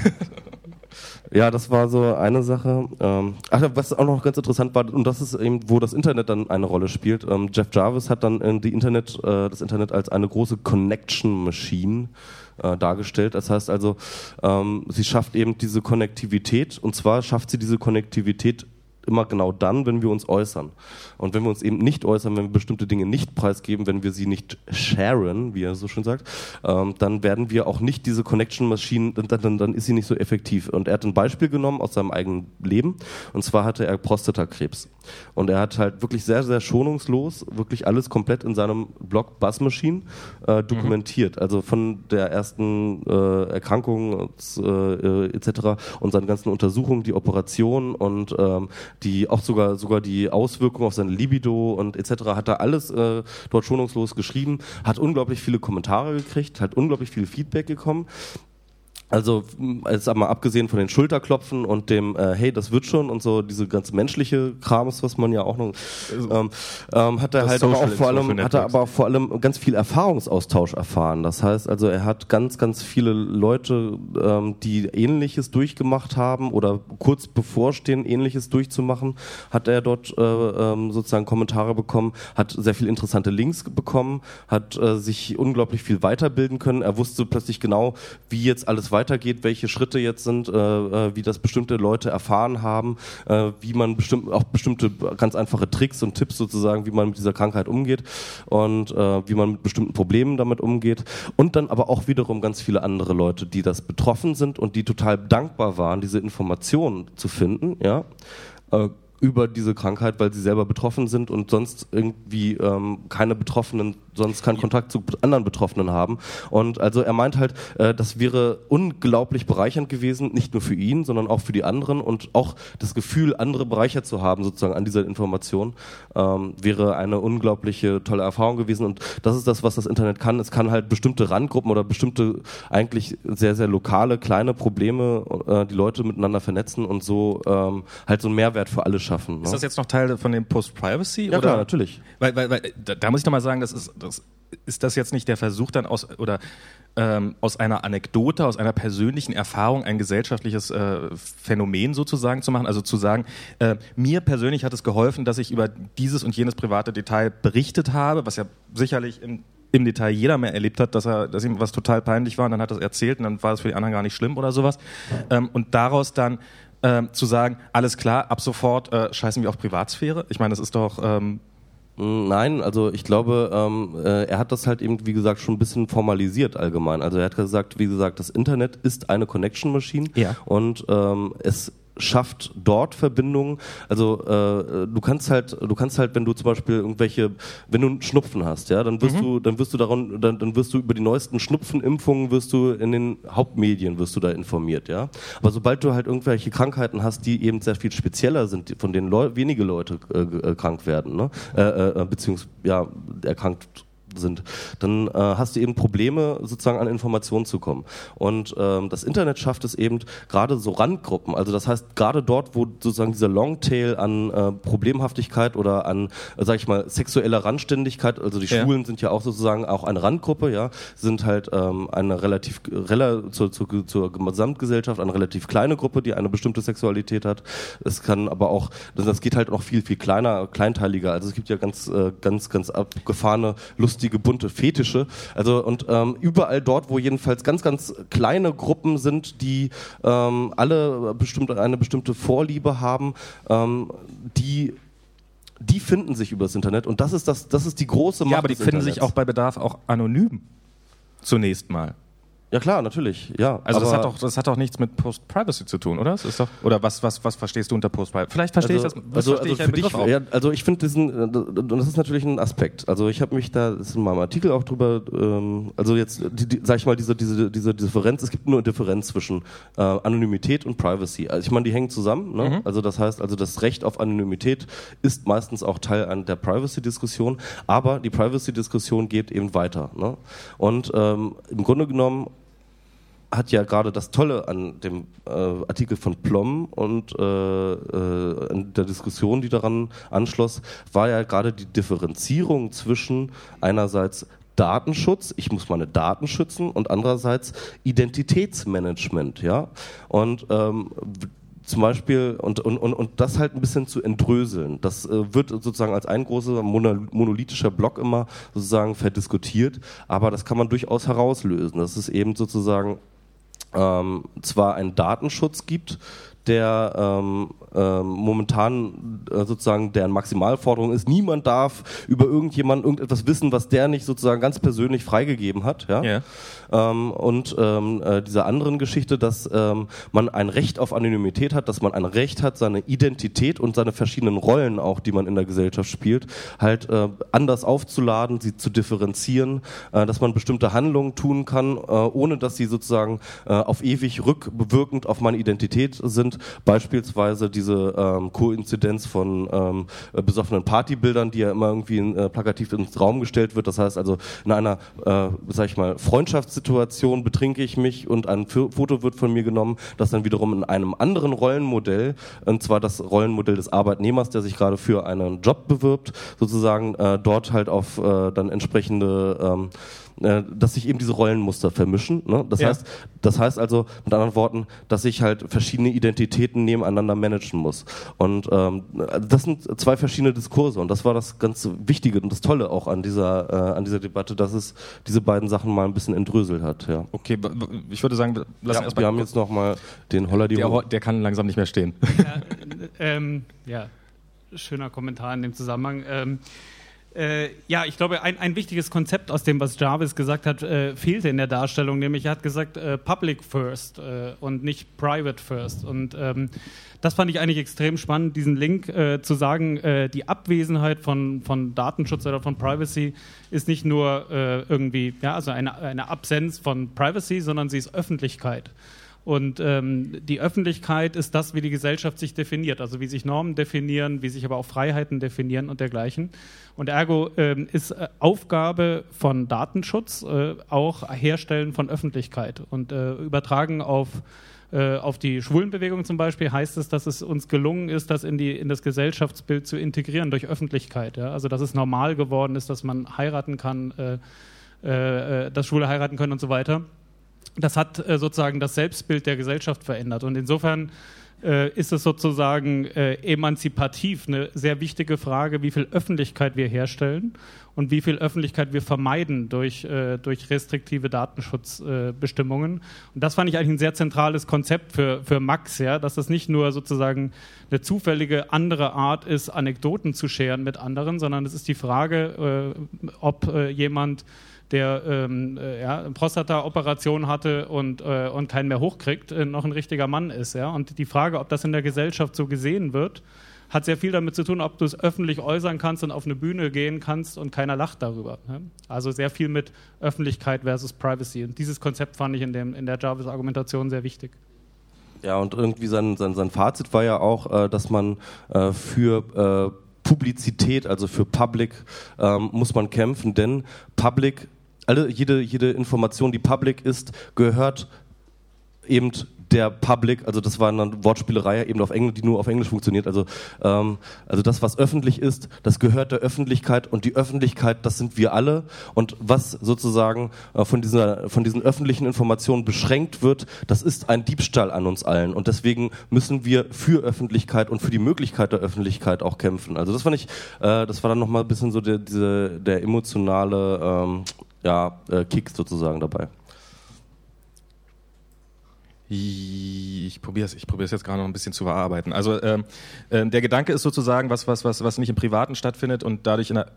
ja, das war so eine Sache. Ähm, ach, was auch noch ganz interessant war, und das ist eben, wo das Internet dann eine Rolle spielt. Ähm, Jeff Jarvis hat dann äh, die Internet, äh, das Internet als eine große Connection Machine äh, dargestellt. Das heißt also, ähm, sie schafft eben diese Konnektivität, und zwar schafft sie diese Konnektivität immer genau dann, wenn wir uns äußern. Und wenn wir uns eben nicht äußern, wenn wir bestimmte Dinge nicht preisgeben, wenn wir sie nicht sharen, wie er so schön sagt, ähm, dann werden wir auch nicht diese Connection Machine, dann, dann, dann ist sie nicht so effektiv. Und er hat ein Beispiel genommen aus seinem eigenen Leben. Und zwar hatte er Prostatakrebs. Und er hat halt wirklich sehr, sehr schonungslos, wirklich alles komplett in seinem Blog Buzz Machine äh, dokumentiert. Also von der ersten äh, Erkrankung äh, äh, etc. und seine ganzen Untersuchungen, die Operationen und ähm, die auch sogar sogar die Auswirkungen auf seine Libido und etc. hat er alles äh, dort schonungslos geschrieben, hat unglaublich viele Kommentare gekriegt, hat unglaublich viel Feedback gekommen. Also, jetzt einmal abgesehen von den Schulterklopfen und dem, äh, hey, das wird schon und so, diese ganz menschliche Krams, was man ja auch noch, ähm, ähm, hat er Das halt aber auch vor allem, hat er aber auch vor allem ganz viel Erfahrungsaustausch erfahren. Das heißt also, er hat ganz, ganz viele Leute, ähm, die Ähnliches durchgemacht haben oder kurz bevorstehen, Ähnliches durchzumachen, hat er dort äh, ähm, sozusagen Kommentare bekommen, hat sehr viel interessante Links bekommen, hat äh, sich unglaublich viel weiterbilden können. Er wusste plötzlich genau, wie jetzt alles weitergeht, welche Schritte jetzt sind, äh, äh, wie das bestimmte Leute erfahren haben, äh, wie man bestimmt auch bestimmte ganz einfache Tricks und Tipps sozusagen, wie man mit dieser Krankheit umgeht und äh, wie man mit bestimmten Problemen damit umgeht. Und dann aber auch wiederum ganz viele andere Leute, die das betroffen sind und die total dankbar waren, diese Informationen zu finden, ja. Über diese Krankheit, weil sie selber betroffen sind und sonst irgendwie ähm, keine Betroffenen, sonst keinen Kontakt zu anderen Betroffenen haben. Und also er meint halt, äh, das wäre unglaublich bereichernd gewesen, nicht nur für ihn, sondern auch für die anderen und auch das Gefühl, andere bereichert zu haben sozusagen an dieser Information, ähm, wäre eine unglaubliche tolle Erfahrung gewesen. Und das ist das, was das Internet kann. Es kann halt bestimmte Randgruppen oder bestimmte eigentlich sehr, sehr lokale, kleine Probleme, äh, die Leute miteinander vernetzen und so ähm, halt so einen Mehrwert für alle schaffen. Ne? Ist das jetzt noch Teil von dem Post-Privacy? ja, klar, natürlich. Weil, weil, weil da, da muss ich nochmal sagen, das ist, das, ist das jetzt nicht der Versuch dann aus oder ähm, aus einer Anekdote, aus einer persönlichen Erfahrung ein gesellschaftliches äh, Phänomen sozusagen zu machen? Also zu sagen, äh, mir persönlich hat es geholfen, dass ich über dieses und jenes private Detail berichtet habe, was ja sicherlich im im Detail jeder mehr erlebt hat, dass er, dass ihm was total peinlich war und dann hat er es erzählt und dann war es für die anderen gar nicht schlimm oder sowas. Ähm, und daraus dann ähm, zu sagen, alles klar, ab sofort äh, scheißen wir auf Privatsphäre. Ich meine, das ist doch ähm, Nein, also ich glaube, ähm, äh, er hat das halt eben, wie gesagt, schon ein bisschen formalisiert allgemein. Also er hat gesagt, wie gesagt, das Internet ist eine Connection Machine Ja. und ähm, es schafft dort Verbindungen. Also äh, du kannst halt, du kannst halt, wenn du zum Beispiel irgendwelche, wenn du einen Schnupfen hast, ja, dann wirst du, dann wirst du daran, dann, dann wirst du über die neuesten Schnupfenimpfungen wirst du in den Hauptmedien wirst du da informiert, ja. Aber sobald du halt irgendwelche Krankheiten hast, die eben sehr viel spezieller sind, von denen Leu wenige Leute äh, äh, krank werden, ne, äh, äh, beziehungsweise ja erkrankt sind, dann äh, hast du eben Probleme, sozusagen an Informationen zu kommen. Und ähm, das Internet schafft es eben gerade so Randgruppen, also das heißt gerade dort, wo sozusagen dieser Longtail an äh, Problemhaftigkeit oder an, äh, sag ich mal, sexueller Randständigkeit, also die Ja. Schwulen sind ja auch sozusagen auch eine Randgruppe, ja, sind halt ähm, eine relativ rela zur, zur, zur Gesamtgesellschaft eine relativ kleine Gruppe, die eine bestimmte Sexualität hat. Es kann aber auch, das das geht halt noch viel viel kleiner, kleinteiliger. Also es gibt ja ganz äh, ganz ganz abgefahrene, lustige, bunte Fetische. Also und ähm, überall dort, wo jedenfalls ganz ganz kleine Gruppen sind, die ähm, alle bestimmt eine bestimmte Vorliebe haben, ähm, die die finden sich übers Internet und das ist das, das ist die große Macht ja, aber die finden sich Internets. auch bei Bedarf auch anonym. Zunächst mal. Ja klar, natürlich. Ja, Also das hat doch das hat doch nichts mit Post-Privacy zu tun, oder? Das ist doch oder was was was verstehst du unter Post-Privacy? Vielleicht verstehe ich das. also, verstehe also ich für dich, ja, also ich finde diesen, und das ist natürlich ein Aspekt. Also ich habe mich da, das ist in meinem Artikel auch drüber, ähm, also jetzt, die, die, sag ich mal, diese, diese, diese Differenz, es gibt nur eine Differenz zwischen äh, Anonymität und Privacy. Also ich meine, die hängen zusammen. Ne? Mhm. Also das heißt, also das Recht auf Anonymität ist meistens auch Teil an der Privacy-Diskussion, aber die Privacy-Diskussion geht eben weiter. Ne? Und ähm, im Grunde genommen hat ja gerade das Tolle an dem äh, Artikel von Plom und äh, äh, der Diskussion, die daran anschloss, war ja gerade die Differenzierung zwischen einerseits Datenschutz, ich muss meine Daten schützen und andererseits Identitätsmanagement, ja. Und ähm, zum Beispiel und, und, und, und das halt ein bisschen zu entdröseln. Das äh, wird sozusagen als ein großer mono- monolithischer Block immer sozusagen verdiskutiert, aber das kann man durchaus herauslösen. Das ist eben sozusagen ähm, zwar einen Datenschutz gibt, der ähm, ähm, momentan äh, sozusagen deren Maximalforderung ist, niemand darf über irgendjemanden irgendetwas wissen, was der nicht sozusagen ganz persönlich freigegeben hat. Ja? Ja. Ähm, und ähm, äh, dieser anderen Geschichte, dass ähm, man ein Recht auf Anonymität hat, dass man ein Recht hat, seine Identität und seine verschiedenen Rollen auch, die man in der Gesellschaft spielt, halt äh, anders aufzuladen, sie zu differenzieren, äh, dass man bestimmte Handlungen tun kann, äh, ohne dass sie sozusagen äh, auf ewig rückbewirkend auf meine Identität sind. Beispielsweise diese ähm, Koinzidenz von ähm, äh, besoffenen Partybildern, die ja immer irgendwie plakativ ins Raum gestellt wird. Das heißt also, in einer, äh, sag ich mal, Freundschaftssituation betrinke ich mich und ein Foto wird von mir genommen, das dann wiederum in einem anderen Rollenmodell, und zwar das Rollenmodell des Arbeitnehmers, der sich gerade für einen Job bewirbt, sozusagen äh, dort halt auf äh, dann entsprechende ähm, äh, dass sich eben diese Rollenmuster vermischen. Ne? Das, Ja. heißt, das heißt also mit anderen Worten, dass ich halt verschiedene Identitäten nebeneinander managen muss. Und ähm, das sind zwei verschiedene Diskurse und das war das ganz Wichtige und das Tolle auch an dieser, äh, an dieser Debatte, dass es diese beiden Sachen mal ein bisschen entröselt hat. Ja. Okay, ich würde sagen, wir lassen Ja, erstmal wir haben jetzt noch mal den Holler die der, der kann langsam nicht mehr stehen. Ja, ähm, ja, schöner Kommentar in dem Zusammenhang. Ähm, Äh, ja, ich glaube, ein, ein wichtiges Konzept aus dem, was Jarvis gesagt hat, äh, fehlte in der Darstellung, nämlich er hat gesagt äh, Public First äh, und nicht Private First. Und ähm, das fand ich eigentlich extrem spannend, diesen Link äh, zu sagen, äh, die Abwesenheit von, von Datenschutz oder von Privacy ist nicht nur irgendwie, ja, also eine, eine Absenz von Privacy, sondern sie ist Öffentlichkeit. Und ähm, die Öffentlichkeit ist das, wie die Gesellschaft sich definiert, also wie sich Normen definieren, wie sich aber auch Freiheiten definieren und dergleichen. Und ergo ähm, ist äh, Aufgabe von Datenschutz äh, auch Herstellen von Öffentlichkeit und äh, übertragen auf äh, auf die Schwulenbewegung zum Beispiel heißt es, dass es uns gelungen ist, das in, die, in das Gesellschaftsbild zu integrieren durch Öffentlichkeit. Ja? Also dass es normal geworden ist, dass man heiraten kann, äh, äh, dass Schwule heiraten können und so weiter das hat äh, sozusagen das Selbstbild der Gesellschaft verändert. Und insofern äh, ist es sozusagen äh, emanzipativ eine sehr wichtige Frage, wie viel Öffentlichkeit wir herstellen und wie viel Öffentlichkeit wir vermeiden durch, äh, durch restriktive Datenschutzbestimmungen. und das fand ich eigentlich ein sehr zentrales Konzept für, für Max, ja, dass das nicht nur sozusagen eine zufällige andere Art ist, Anekdoten zu scheren mit anderen, sondern es ist die Frage, äh, ob äh, jemand der ähm, äh, ja, Prostata-Operation hatte und, äh, und keinen mehr hochkriegt, äh, noch ein richtiger Mann ist. Ja? Und die Frage, ob das in der Gesellschaft so gesehen wird, hat sehr viel damit zu tun, ob du es öffentlich äußern kannst und auf eine Bühne gehen kannst und keiner lacht darüber. Ne? Also sehr viel mit Öffentlichkeit versus Privacy. Und dieses Konzept fand ich in, dem, in der Jarvis-Argumentation sehr wichtig. Ja, und irgendwie sein, sein, sein Fazit war ja auch, äh, dass man äh, für äh, Publizität, also für Public, ähm, muss man kämpfen, denn Public alle, jede, jede Information, die public ist, gehört eben der Public, also das war eine Wortspielerei eben auf Englisch, die nur auf Englisch funktioniert. Also, ähm, also das, was öffentlich ist, das gehört der Öffentlichkeit und die Öffentlichkeit, das sind wir alle. Und was sozusagen äh, von dieser, von diesen öffentlichen Informationen beschränkt wird, das ist ein Diebstahl an uns allen. Und deswegen müssen wir für Öffentlichkeit und für die Möglichkeit der Öffentlichkeit auch kämpfen. Also das fand ich, äh, das war dann nochmal ein bisschen so der, diese, der emotionale ähm, ja, äh, Kick sozusagen dabei. Ich probiere es ich probier's jetzt gerade noch ein bisschen zu bearbeiten. Also ähm, äh, der Gedanke ist sozusagen, was, was, was, was nicht im Privaten stattfindet und dadurch in der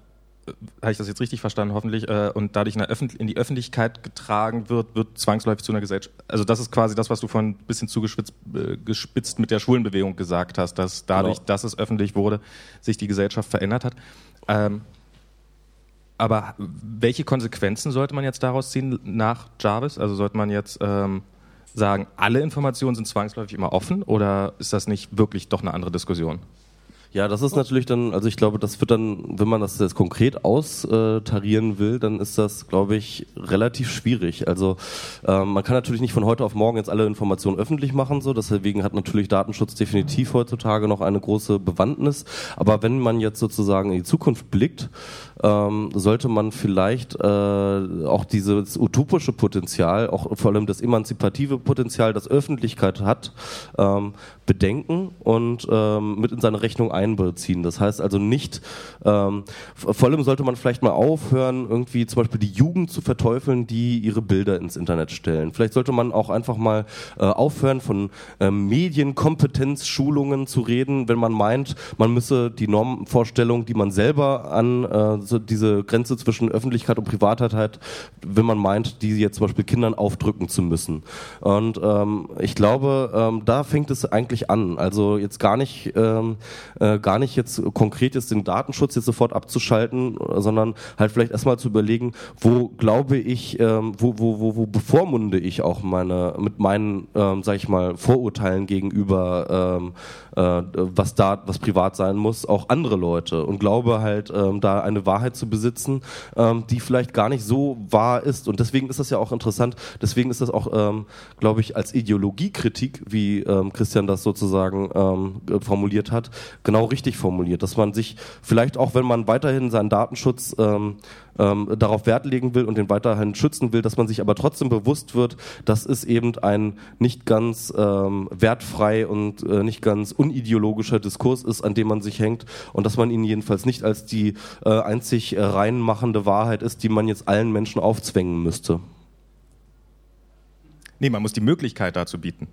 äh, habe ich das jetzt richtig verstanden, hoffentlich, äh, und dadurch in, in, die Öffentlichkeit getragen wird, wird zwangsläufig zu einer Gesellschaft. Also das ist quasi das, was du vorhin ein bisschen zugespitzt äh, gespitzt mit der Schwulenbewegung gesagt hast, dass dadurch, genau. dass es öffentlich wurde, sich die Gesellschaft verändert hat. Ähm, aber welche Konsequenzen sollte man jetzt daraus ziehen nach Jarvis? Also sollte man jetzt ähm, sagen, alle Informationen sind zwangsläufig immer offen oder ist das nicht wirklich doch eine andere Diskussion? Ja, das ist natürlich dann, also ich glaube, das wird dann, wenn man das jetzt konkret austarieren will, dann ist das, glaube ich, relativ schwierig. Also ähm, man kann natürlich nicht von heute auf morgen jetzt alle Informationen öffentlich machen, so deswegen hat natürlich Datenschutz definitiv heutzutage noch eine große Bewandtnis. Aber wenn man jetzt sozusagen in die Zukunft blickt, ähm, sollte man vielleicht äh, auch dieses utopische Potenzial, auch vor allem das emanzipative Potenzial, das Öffentlichkeit hat, ähm, bedenken und ähm, mit in seine Rechnung einbeziehen. Das heißt also nicht, ähm, vor allem sollte man vielleicht mal aufhören, irgendwie zum Beispiel die Jugend zu verteufeln, die ihre Bilder ins Internet stellen. Vielleicht sollte man auch einfach mal äh, aufhören, von äh, Medienkompetenzschulungen zu reden, wenn man meint, man müsse die Normvorstellung, die man selber an äh, so diese Grenze zwischen Öffentlichkeit und Privatheit hat, wenn man meint, die jetzt zum Beispiel Kindern aufdrücken zu müssen. Und ähm, ich glaube, ähm, da fängt es eigentlich an. Also jetzt gar nicht, ähm, äh, gar nicht jetzt konkret jetzt den Datenschutz jetzt sofort abzuschalten, sondern halt vielleicht erstmal zu überlegen, wo glaube ich, ähm, wo, wo, wo, wo bevormunde ich auch meine, mit meinen, ähm, sag ich mal, Vorurteilen gegenüber, ähm, äh, was da, was privat sein muss, auch andere Leute und glaube halt, ähm, da eine Wahrheit zu besitzen, ähm, die vielleicht gar nicht so wahr ist. Und deswegen ist das ja auch interessant, deswegen ist das auch, ähm, glaube ich, als Ideologiekritik, wie ähm, Christian das sozusagen ähm, formuliert hat, genau richtig formuliert, dass man sich vielleicht auch, wenn man weiterhin seinen Datenschutz ähm, ähm, darauf Wert legen will und den weiterhin schützen will, dass man sich aber trotzdem bewusst wird, dass es eben ein nicht ganz ähm, wertfrei und äh, nicht ganz unideologischer Diskurs ist, an dem man sich hängt und dass man ihn jedenfalls nicht als die äh, einzig reinmachende Wahrheit ist, die man jetzt allen Menschen aufzwängen müsste. Nee, man muss die Möglichkeit dazu bieten.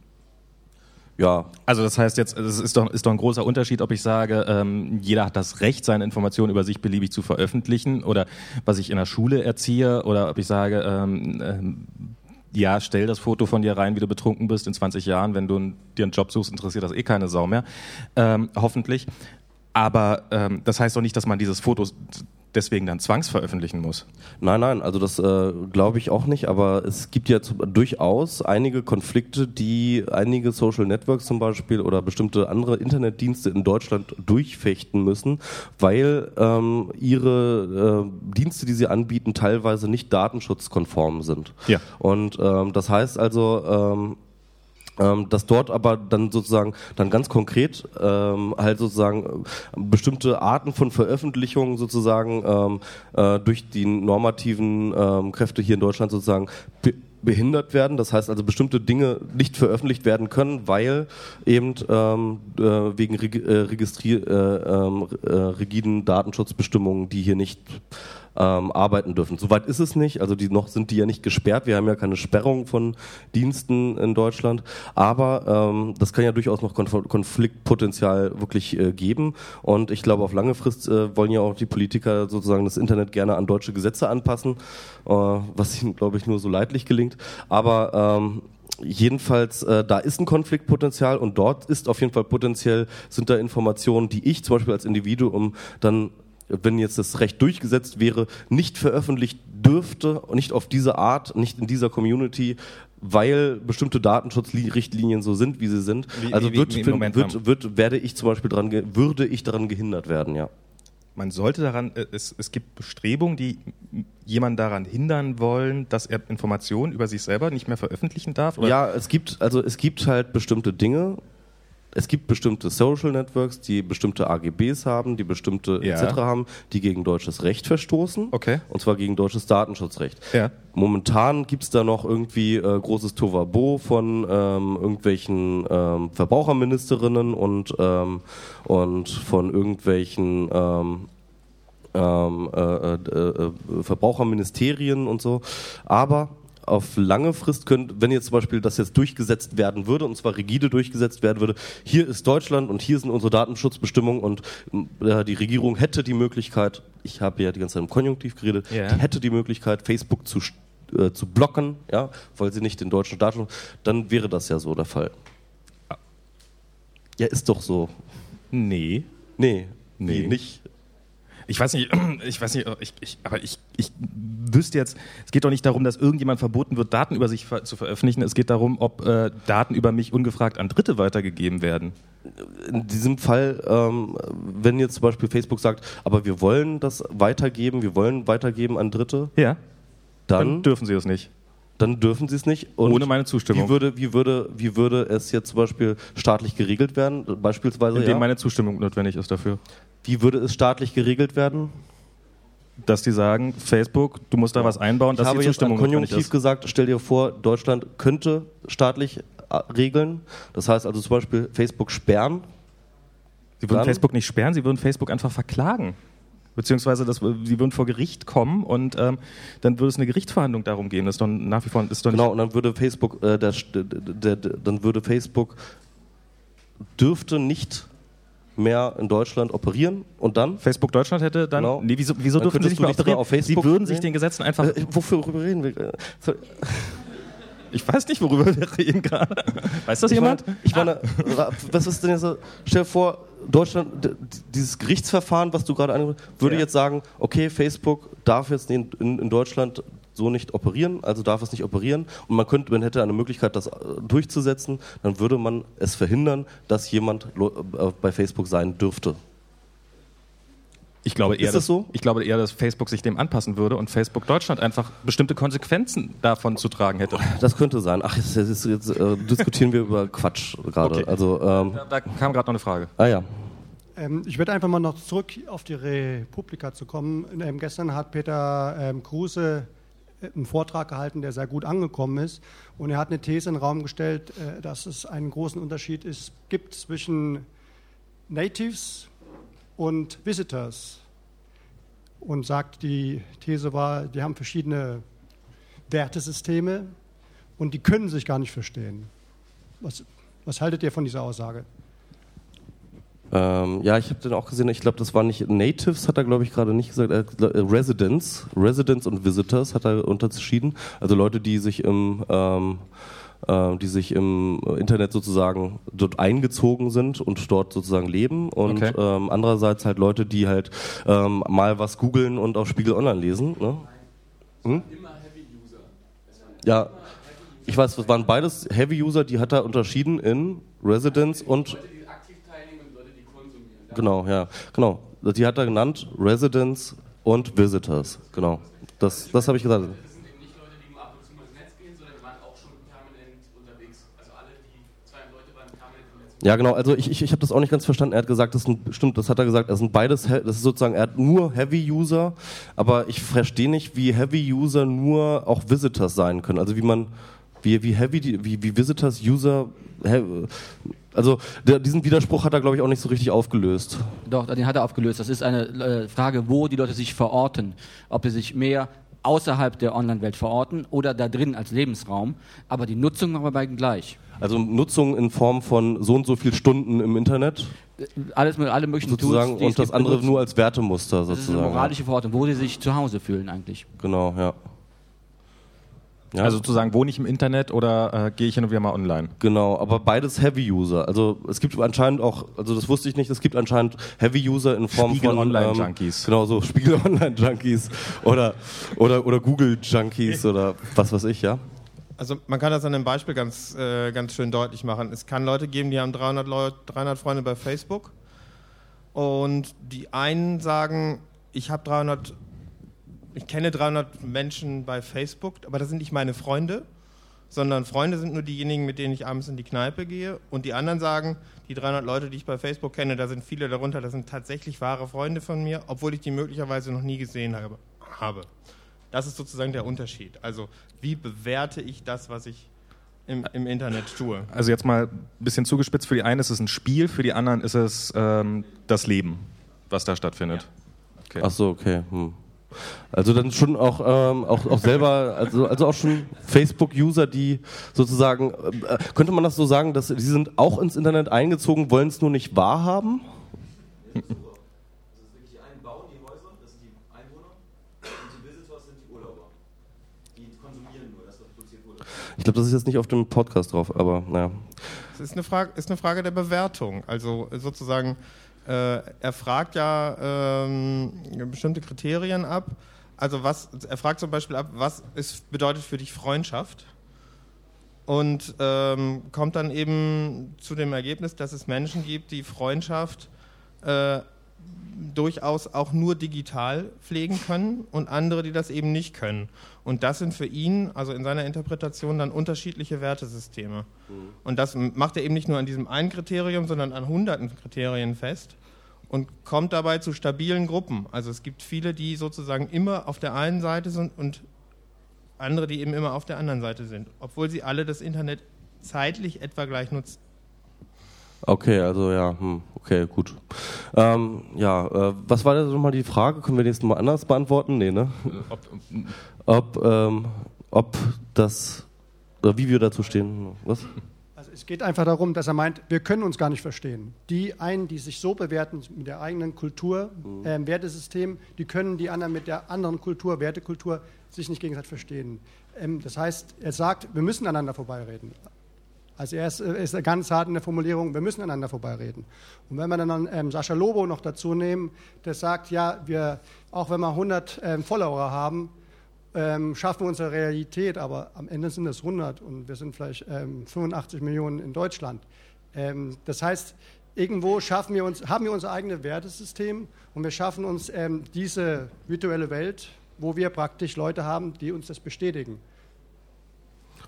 Ja, Also das heißt jetzt, es ist doch, ist doch ein großer Unterschied, ob ich sage, ähm, jeder hat das Recht, seine Informationen über sich beliebig zu veröffentlichen oder was ich in der Schule erziehe oder ob ich sage, ähm, ähm, ja, stell das Foto von dir rein, wie du betrunken bist in 20 Jahren, wenn du dir einen Job suchst, interessiert das eh keine Sau mehr, ähm, hoffentlich. Aber ähm, das heißt doch nicht, dass man dieses Foto deswegen dann zwangsveröffentlichen muss. Nein, nein, also das äh, glaube ich auch nicht, aber es gibt ja durchaus einige Konflikte, die einige Social Networks zum Beispiel oder bestimmte andere Internetdienste in Deutschland durchfechten müssen, weil ähm, ihre äh, Dienste, die sie anbieten, teilweise nicht datenschutzkonform sind. Ja. Und ähm, das heißt also, ähm, ähm, dass dort aber dann sozusagen dann ganz konkret ähm, halt sozusagen äh, bestimmte Arten von Veröffentlichungen sozusagen ähm, äh, durch die normativen ähm, Kräfte hier in Deutschland sozusagen be behindert werden. Das heißt also bestimmte Dinge nicht veröffentlicht werden können, weil eben ähm, äh, wegen reg äh, äh, ähm, äh, rigiden Datenschutzbestimmungen, die hier nicht ähm, arbeiten dürfen. Soweit ist es nicht, also die noch sind die ja nicht gesperrt. Wir haben ja keine Sperrung von Diensten in Deutschland, aber ähm, das kann ja durchaus noch Konf Konfliktpotenzial wirklich äh, geben. Und ich glaube, auf lange Frist äh, wollen ja auch die Politiker sozusagen das Internet gerne an deutsche Gesetze anpassen, äh, was ihnen, glaube ich, nur so leidlich gelingt. Aber ähm, Jedenfalls, äh, da ist ein Konfliktpotenzial und dort ist auf jeden Fall potenziell, sind da Informationen, die ich zum Beispiel als Individuum dann wenn jetzt das Recht durchgesetzt wäre, nicht veröffentlicht dürfte und nicht auf diese Art, nicht in dieser Community, weil bestimmte Datenschutzrichtlinien so sind, wie sie sind. Wie- also wie- wird, wie- wird, wird, wird, werde ich zum Beispiel daran, ge- würde ich daran gehindert werden, ja. Man sollte daran, äh, es, es gibt Bestrebungen, die jemanden daran hindern wollen, dass er Informationen über sich selber nicht mehr veröffentlichen darf? Oder? Ja, es gibt, also es gibt halt bestimmte Dinge. Es gibt bestimmte Social Networks, die bestimmte AGBs haben, die bestimmte Ja. etc. haben, die gegen deutsches Recht verstoßen. Okay. Und zwar gegen deutsches Datenschutzrecht. Ja. Momentan gibt's da noch irgendwie äh, großes Tovabo von ähm, irgendwelchen ähm, Verbraucherministerinnen und, ähm, und von irgendwelchen ähm, ähm, äh, äh, äh, Verbraucherministerien und so. Aber auf lange Frist könnte, wenn jetzt zum Beispiel das jetzt durchgesetzt werden würde, und zwar rigide durchgesetzt werden würde, hier ist Deutschland und hier sind unsere Datenschutzbestimmungen und äh, die Regierung hätte die Möglichkeit, ich habe ja die ganze Zeit im Konjunktiv geredet, Ja. die hätte die Möglichkeit, Facebook zu, äh, zu blocken, ja, weil sie nicht den deutschen Datenschutz, dann wäre das ja so der Fall. Ja, ist doch so. Nee. Nee, Nee. nee, nicht. Ich weiß nicht, ich weiß nicht, ich, ich, aber ich, ich wüsste jetzt, es geht doch nicht darum, dass irgendjemand verboten wird, Daten über sich ver zu veröffentlichen. Es geht darum, ob äh, Daten über mich ungefragt an Dritte weitergegeben werden. in diesem Fall, ähm, wenn jetzt zum Beispiel Facebook sagt, aber wir wollen das weitergeben, wir wollen weitergeben an Dritte, Ja. Dann dann, dürfen sie es nicht. dann dürfen sie es nicht. Und Ohne meine Zustimmung. Wie würde, wie, würde, wie würde es jetzt zum Beispiel staatlich geregelt werden? Beispielsweise, Indem ja? meine Zustimmung notwendig ist dafür. Wie würde es staatlich geregelt werden? Dass die sagen, Facebook, du musst da was einbauen, Ich dass habe die jetzt Zustimmung notwendig Konjunktiv gesagt, stell dir vor, Deutschland könnte staatlich äh, regeln. Das heißt also zum Beispiel Facebook sperren. Sie würden Dann- Facebook nicht sperren, sie würden Facebook einfach verklagen. Beziehungsweise das, sie würden vor Gericht kommen und ähm, dann würde es eine Gerichtsverhandlung darum gehen. Das ist doch nach wie vor ist doch Genau, und dann würde Facebook, äh, der, der, der, dann würde Facebook dürfte nicht mehr in Deutschland operieren und dann? Facebook Deutschland hätte dann. Genau. Nee, wieso, wieso dürfen sie nicht mehr operieren? auf Facebook sie würden sich den Gesetzen einfach. Äh, wofür reden wir? Äh, sorry. Ich weiß nicht, worüber wir reden gerade. Weiß das Ich jemand? meine, ich meine was ist denn jetzt so? Stell dir vor, Deutschland, dieses Gerichtsverfahren, was du gerade angesprochen hast, würde Ja. jetzt sagen, okay, Facebook darf jetzt in, in, in Deutschland so nicht operieren, also darf es nicht operieren und man könnte, man hätte eine Möglichkeit, das äh, durchzusetzen, dann würde man es verhindern, dass jemand äh, bei Facebook sein dürfte. Ich glaube, eher, Ist das dass, so? ich glaube eher, dass Facebook sich dem anpassen würde und Facebook Deutschland einfach bestimmte Konsequenzen davon zu tragen hätte. Das könnte sein. Ach, jetzt, jetzt, jetzt äh, diskutieren wir über Quatsch gerade. Okay. Also, ähm, Da, da kam gerade noch eine Frage. ah ja. Ähm, ich würde einfach mal noch zurück auf die Republika zu kommen. Ähm, gestern hat Peter ähm, Kruse äh, einen Vortrag gehalten, der sehr gut angekommen ist. Und er hat eine These in den Raum gestellt, äh, dass es einen großen Unterschied ist, gibt zwischen Natives und Visitors. Und sagt, die These war, die haben verschiedene Wertesysteme und die können sich gar nicht verstehen. Was Was haltet ihr von dieser Aussage? Ähm, ja, ich habe den auch gesehen. Ich glaube, das war nicht Natives, hat er glaube ich gerade nicht gesagt. Äh, Residents, Residents und Visitors hat er unterschieden. Also Leute, die sich im ähm, äh, die sich im Internet sozusagen dort eingezogen sind und dort sozusagen leben und Okay. ähm, andererseits halt Leute, die halt ähm, mal was googeln und auf Spiegel Online lesen. Ne? Hm? Ja, ich weiß, das waren beides Heavy-User, die hat er unterschieden in Residents und Genau, ja, genau. Die hat er genannt Residents und Visitors. Genau. Das, das habe ich gesagt. Ja, genau. Also ich, ich, ich habe das auch nicht ganz verstanden. Er hat gesagt, das sind, stimmt, das hat er gesagt. Das sind beides, das ist sozusagen, er hat nur Heavy-User, aber ich verstehe nicht, wie Heavy-User nur auch Visitors sein können. Also wie man, wie, wie Heavy, wie, wie Visitors, User, he, also der, diesen Widerspruch hat er, glaube ich, auch nicht so richtig aufgelöst. Doch, den hat er aufgelöst. Das ist eine äh, Frage, wo die Leute sich verorten. Ob sie sich mehr außerhalb der Online-Welt verorten oder da drin als Lebensraum. Aber die Nutzung machen wir beiden gleich. Also Nutzung in Form von so und so viel Stunden im Internet Äh, Alles mit alle möglichen sozusagen Tools, und das andere benutzen. nur als Wertemuster Das ist eine sozusagen. moralische Verortung, wo sie sich zu Hause fühlen eigentlich. Genau, ja. Ja. Also sozusagen, wohne ich im Internet oder äh, gehe ich hin und wieder mal online? Genau, aber beides Heavy-User. Also es gibt anscheinend auch, also das wusste ich nicht, es gibt anscheinend Heavy-User in Form Spiegel von Online-Junkies. Ähm, genau so Spiegel Online-Junkies oder oder oder Google-Junkies oder was weiß ich, ja. Also man kann das an einem Beispiel ganz, äh, ganz schön deutlich machen. Es kann Leute geben, die haben 300, Leut, 300 Freunde bei Facebook und die einen sagen, ich habe 300, ich kenne 300 Menschen bei Facebook, aber das sind nicht meine Freunde, sondern Freunde sind nur diejenigen, mit denen ich abends in die Kneipe gehe. Und die anderen sagen, die 300 Leute, die ich bei Facebook kenne, da sind viele darunter, das sind tatsächlich wahre Freunde von mir, obwohl ich die möglicherweise noch nie gesehen habe. Das ist sozusagen der Unterschied. Also wie bewerte ich das, was ich im, im Internet tue? Also jetzt mal ein bisschen zugespitzt. Für die einen ist es ein Spiel, für die anderen ist es ähm, das Leben, was da stattfindet. Okay. Ach so, okay. Hm. Also dann schon auch, ähm, auch, auch selber, also, also auch schon Facebook-User, die sozusagen, äh, könnte man das so sagen, dass sie sind auch ins Internet eingezogen, wollen es nur nicht wahrhaben? Die einen bauen die Häuser, das sind die Einwohner, und die Visitors sind die Urlauber. Die konsumieren nur das, was produziert wurde. Ich glaube, das ist jetzt nicht auf dem Podcast drauf, aber naja. Es ist eine Frage, ist eine Frage der Bewertung. Also sozusagen, er fragt ja ähm, bestimmte Kriterien ab. Also was, er fragt zum Beispiel ab, was ist, bedeutet für dich Freundschaft? Und ähm, kommt dann eben zu dem Ergebnis, dass es Menschen gibt, die Freundschaft äh, durchaus auch nur digital pflegen können und andere, die das eben nicht können. Und das sind für ihn, also in seiner Interpretation, dann unterschiedliche Wertesysteme. Und das macht er eben nicht nur an diesem einen Kriterium, sondern an hunderten Kriterien fest und kommt dabei zu stabilen Gruppen. Also es gibt viele, die sozusagen immer auf der einen Seite sind und andere, die eben immer auf der anderen Seite sind, obwohl sie alle das Internet zeitlich etwa gleich nutzen. Okay, also ja, hm, okay, gut. Ähm, ja, äh, was war denn nochmal die Frage? Können wir nächstes Mal anders beantworten? Nee, ne? Ob, Ob, ähm, ob das, oder wie wir dazu stehen. Was? Also es geht einfach darum, dass er meint, wir können uns gar nicht verstehen. Die einen, die sich so bewerten mit der eigenen Kultur, ähm, Wertesystem, die können die anderen mit der anderen Kultur, Wertekultur, sich nicht gegenseitig verstehen. Ähm, das heißt, er sagt, wir müssen aneinander vorbeireden. Also er ist, äh, ist ganz hart in der Formulierung, wir müssen aneinander vorbeireden. Und wenn wir dann ähm, Sascha Lobo noch dazu nehmen, der sagt, ja, wir, auch wenn wir 100 ähm, Follower haben, ähm, schaffen wir unsere Realität, aber am Ende sind es 100 und wir sind vielleicht ähm, 85 Millionen in Deutschland. Ähm, das heißt, irgendwo schaffen wir uns, haben wir unser eigenes Wertesystem und wir schaffen uns ähm, diese virtuelle Welt, wo wir praktisch Leute haben, die uns das bestätigen.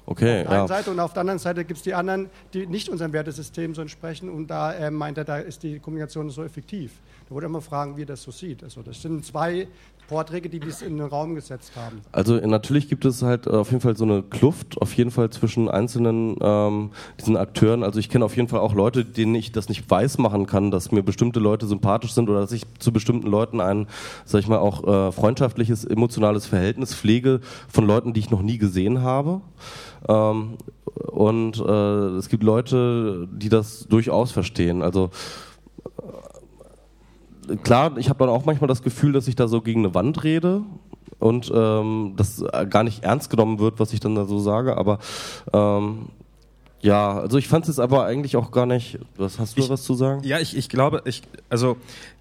Okay, Auf der einen ja. Seite und auf der anderen Seite gibt es die anderen, die nicht unserem Wertesystem so entsprechen und da äh, meint er, da ist die Kommunikation so effektiv. Da wollte er mal fragen, wie das so sieht. Also das sind zwei Vorträge, die dies in den Raum gesetzt haben. Also natürlich gibt es halt äh, auf jeden Fall so eine Kluft, auf jeden Fall zwischen einzelnen ähm, diesen Akteuren. Also ich kenne auf jeden Fall auch Leute, denen ich das nicht weiß machen kann, dass mir bestimmte Leute sympathisch sind oder dass ich zu bestimmten Leuten ein, sag ich mal, auch äh, freundschaftliches, emotionales Verhältnis pflege von Leuten, die ich noch nie gesehen habe. Ähm, und äh, es gibt Leute, die das durchaus verstehen. Also klar, ich habe dann auch manchmal das Gefühl, dass ich da so gegen eine Wand rede und ähm, das äh, gar nicht ernst genommen wird, was ich dann da so sage, aber ähm, ja, also ich fand es aber eigentlich auch gar nicht. Was hast du Ich- was zu sagen? Ja, ich, ich glaube, ich, also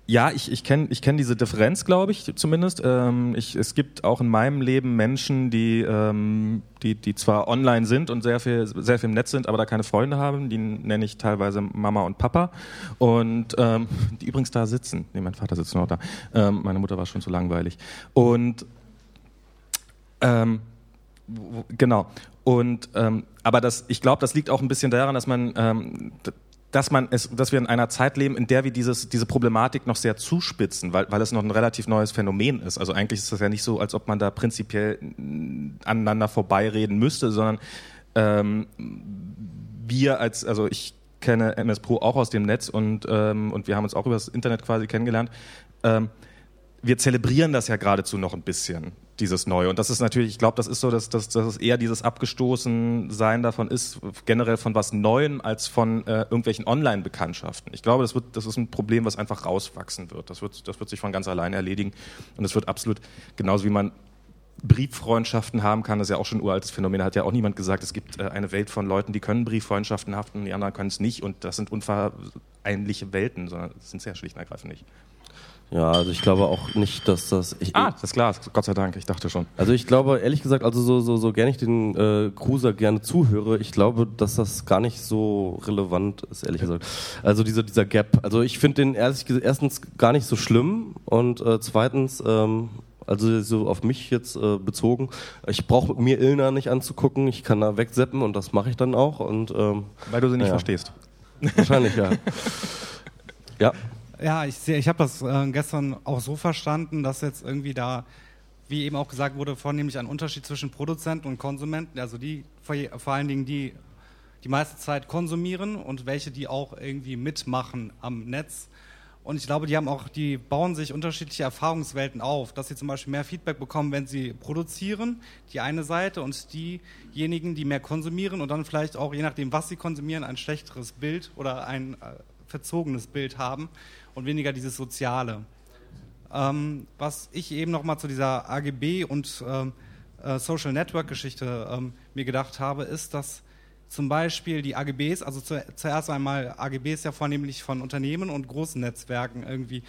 ja, ich, ich kenne ich kenn diese Differenz, glaube ich, zumindest. Ähm, ich, es gibt auch in meinem Leben Menschen, die, ähm, die, die zwar online sind und sehr viel, sehr viel im Netz sind, aber da keine Freunde haben. Die nenne ich teilweise Mama und Papa. Und ähm, die übrigens da sitzen. Nee, mein Vater sitzt noch da. Ähm, meine Mutter war schon zu langweilig. Und ähm, genau. Und ähm, aber das, ich glaube, das liegt auch ein bisschen daran, dass man, dass man es, dass wir in einer Zeit leben, in der wir dieses, diese Problematik noch sehr zuspitzen, weil, weil es noch ein relativ neues Phänomen ist. Also eigentlich ist das ja nicht so, als ob man da prinzipiell aneinander vorbeireden müsste, sondern ähm, wir als, also ich kenne MS Pro auch aus dem Netz und, ähm, und wir haben uns auch über das Internet quasi kennengelernt. Ähm, wir zelebrieren das ja geradezu noch ein bisschen, dieses Neue. Und das ist natürlich, ich glaube, das ist so, dass, dass, dass es eher dieses Abgestoßensein davon ist, generell von was Neuem als von äh, irgendwelchen Online-Bekanntschaften. Ich glaube, das, wird, das ist ein Problem, was einfach rauswachsen wird. Das wird, das wird sich von ganz alleine erledigen. Und es wird absolut, genauso wie man Brieffreundschaften haben kann, das ist ja auch schon ein uraltes Phänomen. Hat ja auch niemand gesagt, es gibt äh, eine Welt von Leuten, die können Brieffreundschaften haften, die anderen können es nicht. Und das sind unvereinliche Welten, sondern das sind sehr schlicht und ergreifend nicht. Ja, also ich glaube auch nicht, dass das. Ich, Ah, das ist klar, Gott sei Dank, ich dachte schon. Also ich glaube, ehrlich gesagt, also so, so, so gerne ich den äh, Cruiser gerne zuhöre, ich glaube, dass das gar nicht so relevant ist, ehrlich gesagt. Also dieser, dieser Gap. Also ich finde den ehrlich erstens gar nicht so schlimm und äh, zweitens, ähm, also so auf mich jetzt äh, bezogen, ich brauche mir Ilna nicht anzugucken, ich kann da wegseppen und das mache ich dann auch und ähm, Weil du sie nicht Ja. verstehst. wahrscheinlich ja. ja. Ja, ich, sehe- ich habe das äh, gestern auch so verstanden, dass jetzt irgendwie da, wie eben auch gesagt wurde, vornehmlich ein Unterschied zwischen Produzenten und Konsumenten, also die vor, vor allen Dingen die die meiste Zeit konsumieren und welche die auch irgendwie mitmachen am Netz. Und ich glaube, die haben auch, die bauen sich unterschiedliche Erfahrungswelten auf, dass sie zum Beispiel mehr Feedback bekommen, wenn sie produzieren, die eine Seite, und diejenigen, die mehr konsumieren und dann vielleicht auch, je nachdem, was sie konsumieren, ein schlechteres Bild oder ein äh, verzogenes Bild haben und weniger dieses Soziale. Ähm, was ich eben noch mal zu dieser AGB und ähm, äh, Social Network Geschichte ähm, mir gedacht habe, ist, dass zum Beispiel die AGBs, also zu, zuerst einmal AGBs ja vornehmlich von Unternehmen und großen Netzwerken irgendwie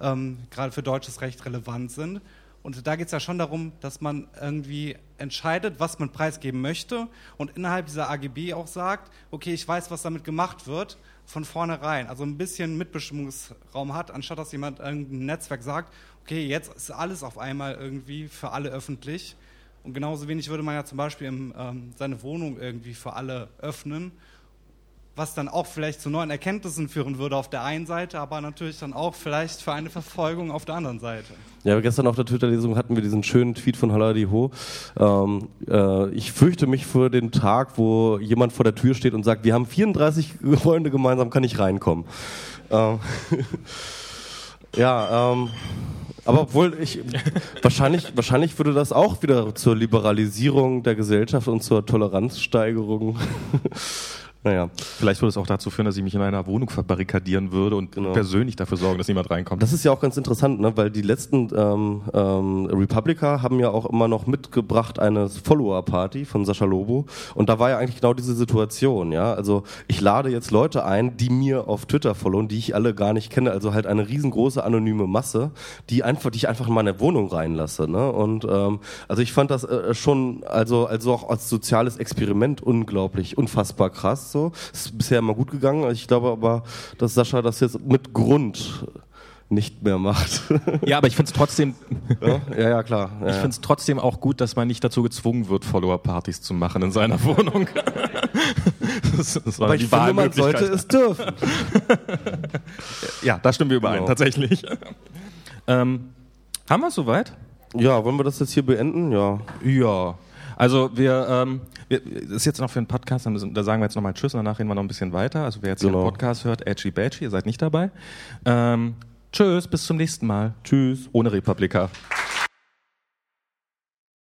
ähm, gerade für deutsches Recht relevant sind. Und da geht es ja schon darum, dass man irgendwie entscheidet, was man preisgeben möchte und innerhalb dieser AGB auch sagt, okay, ich weiß, was damit gemacht wird, von vornherein. Also ein bisschen Mitbestimmungsraum hat, anstatt dass jemand irgendein Netzwerk sagt, okay, jetzt ist alles auf einmal irgendwie für alle öffentlich. Und genauso wenig würde man ja zum Beispiel im, ähm, seine Wohnung irgendwie für alle öffnen, was dann auch vielleicht zu neuen Erkenntnissen führen würde auf der einen Seite, aber natürlich dann auch vielleicht für eine Verfolgung auf der anderen Seite. Ja, gestern auf der Twitter-Lesung hatten wir diesen schönen Tweet von Haladi Ho. Ähm, äh, ich fürchte mich für den Tag, wo jemand vor der Tür steht und sagt, wir haben 34 Freunde gemeinsam, kann ich reinkommen. Ähm, ja, ähm, aber obwohl ich wahrscheinlich, wahrscheinlich würde das auch wieder zur Liberalisierung der Gesellschaft und zur Toleranzsteigerung. Naja. Vielleicht würde es auch dazu führen, dass ich mich in einer Wohnung verbarrikadieren würde und Genau. persönlich dafür sorgen, dass niemand reinkommt. Das ist ja auch ganz interessant, ne? weil die letzten ähm, ähm, Republiker haben ja auch immer noch mitgebracht eine Follower-Party von Sascha Lobo und da war ja eigentlich genau diese Situation, ja. Also ich lade jetzt Leute ein, die mir auf Twitter followen, die ich alle gar nicht kenne, also halt eine riesengroße anonyme Masse, die einfach, die ich einfach in meine Wohnung reinlasse, ne? Und ähm, also ich fand das äh, schon, also also auch als soziales Experiment unglaublich, unfassbar krass. So, es ist bisher immer gut gegangen. Ich glaube aber, dass Sascha das jetzt mit Grund nicht mehr macht. Ja, aber ich finde es trotzdem, ja, ja, ja, klar. Ja, ich finde es trotzdem auch gut, dass man nicht dazu gezwungen wird, Follower-Partys zu machen in seiner Wohnung. das, das war aber die ich finde, man sollte es dürfen. Ja, da stimmen wir überein, Genau. tatsächlich. ähm, haben wir es soweit? Ja, wollen wir das jetzt hier beenden? Ja. Ja. Also wir, ähm, wir, das ist jetzt noch für einen Podcast, da sagen wir jetzt nochmal Tschüss und danach reden wir noch ein bisschen weiter. Also wer jetzt hier Genau. einen Podcast hört, Edgy Badgy, ihr seid nicht dabei. Ähm, tschüss, bis zum nächsten Mal. Tschüss. Ohne Republika.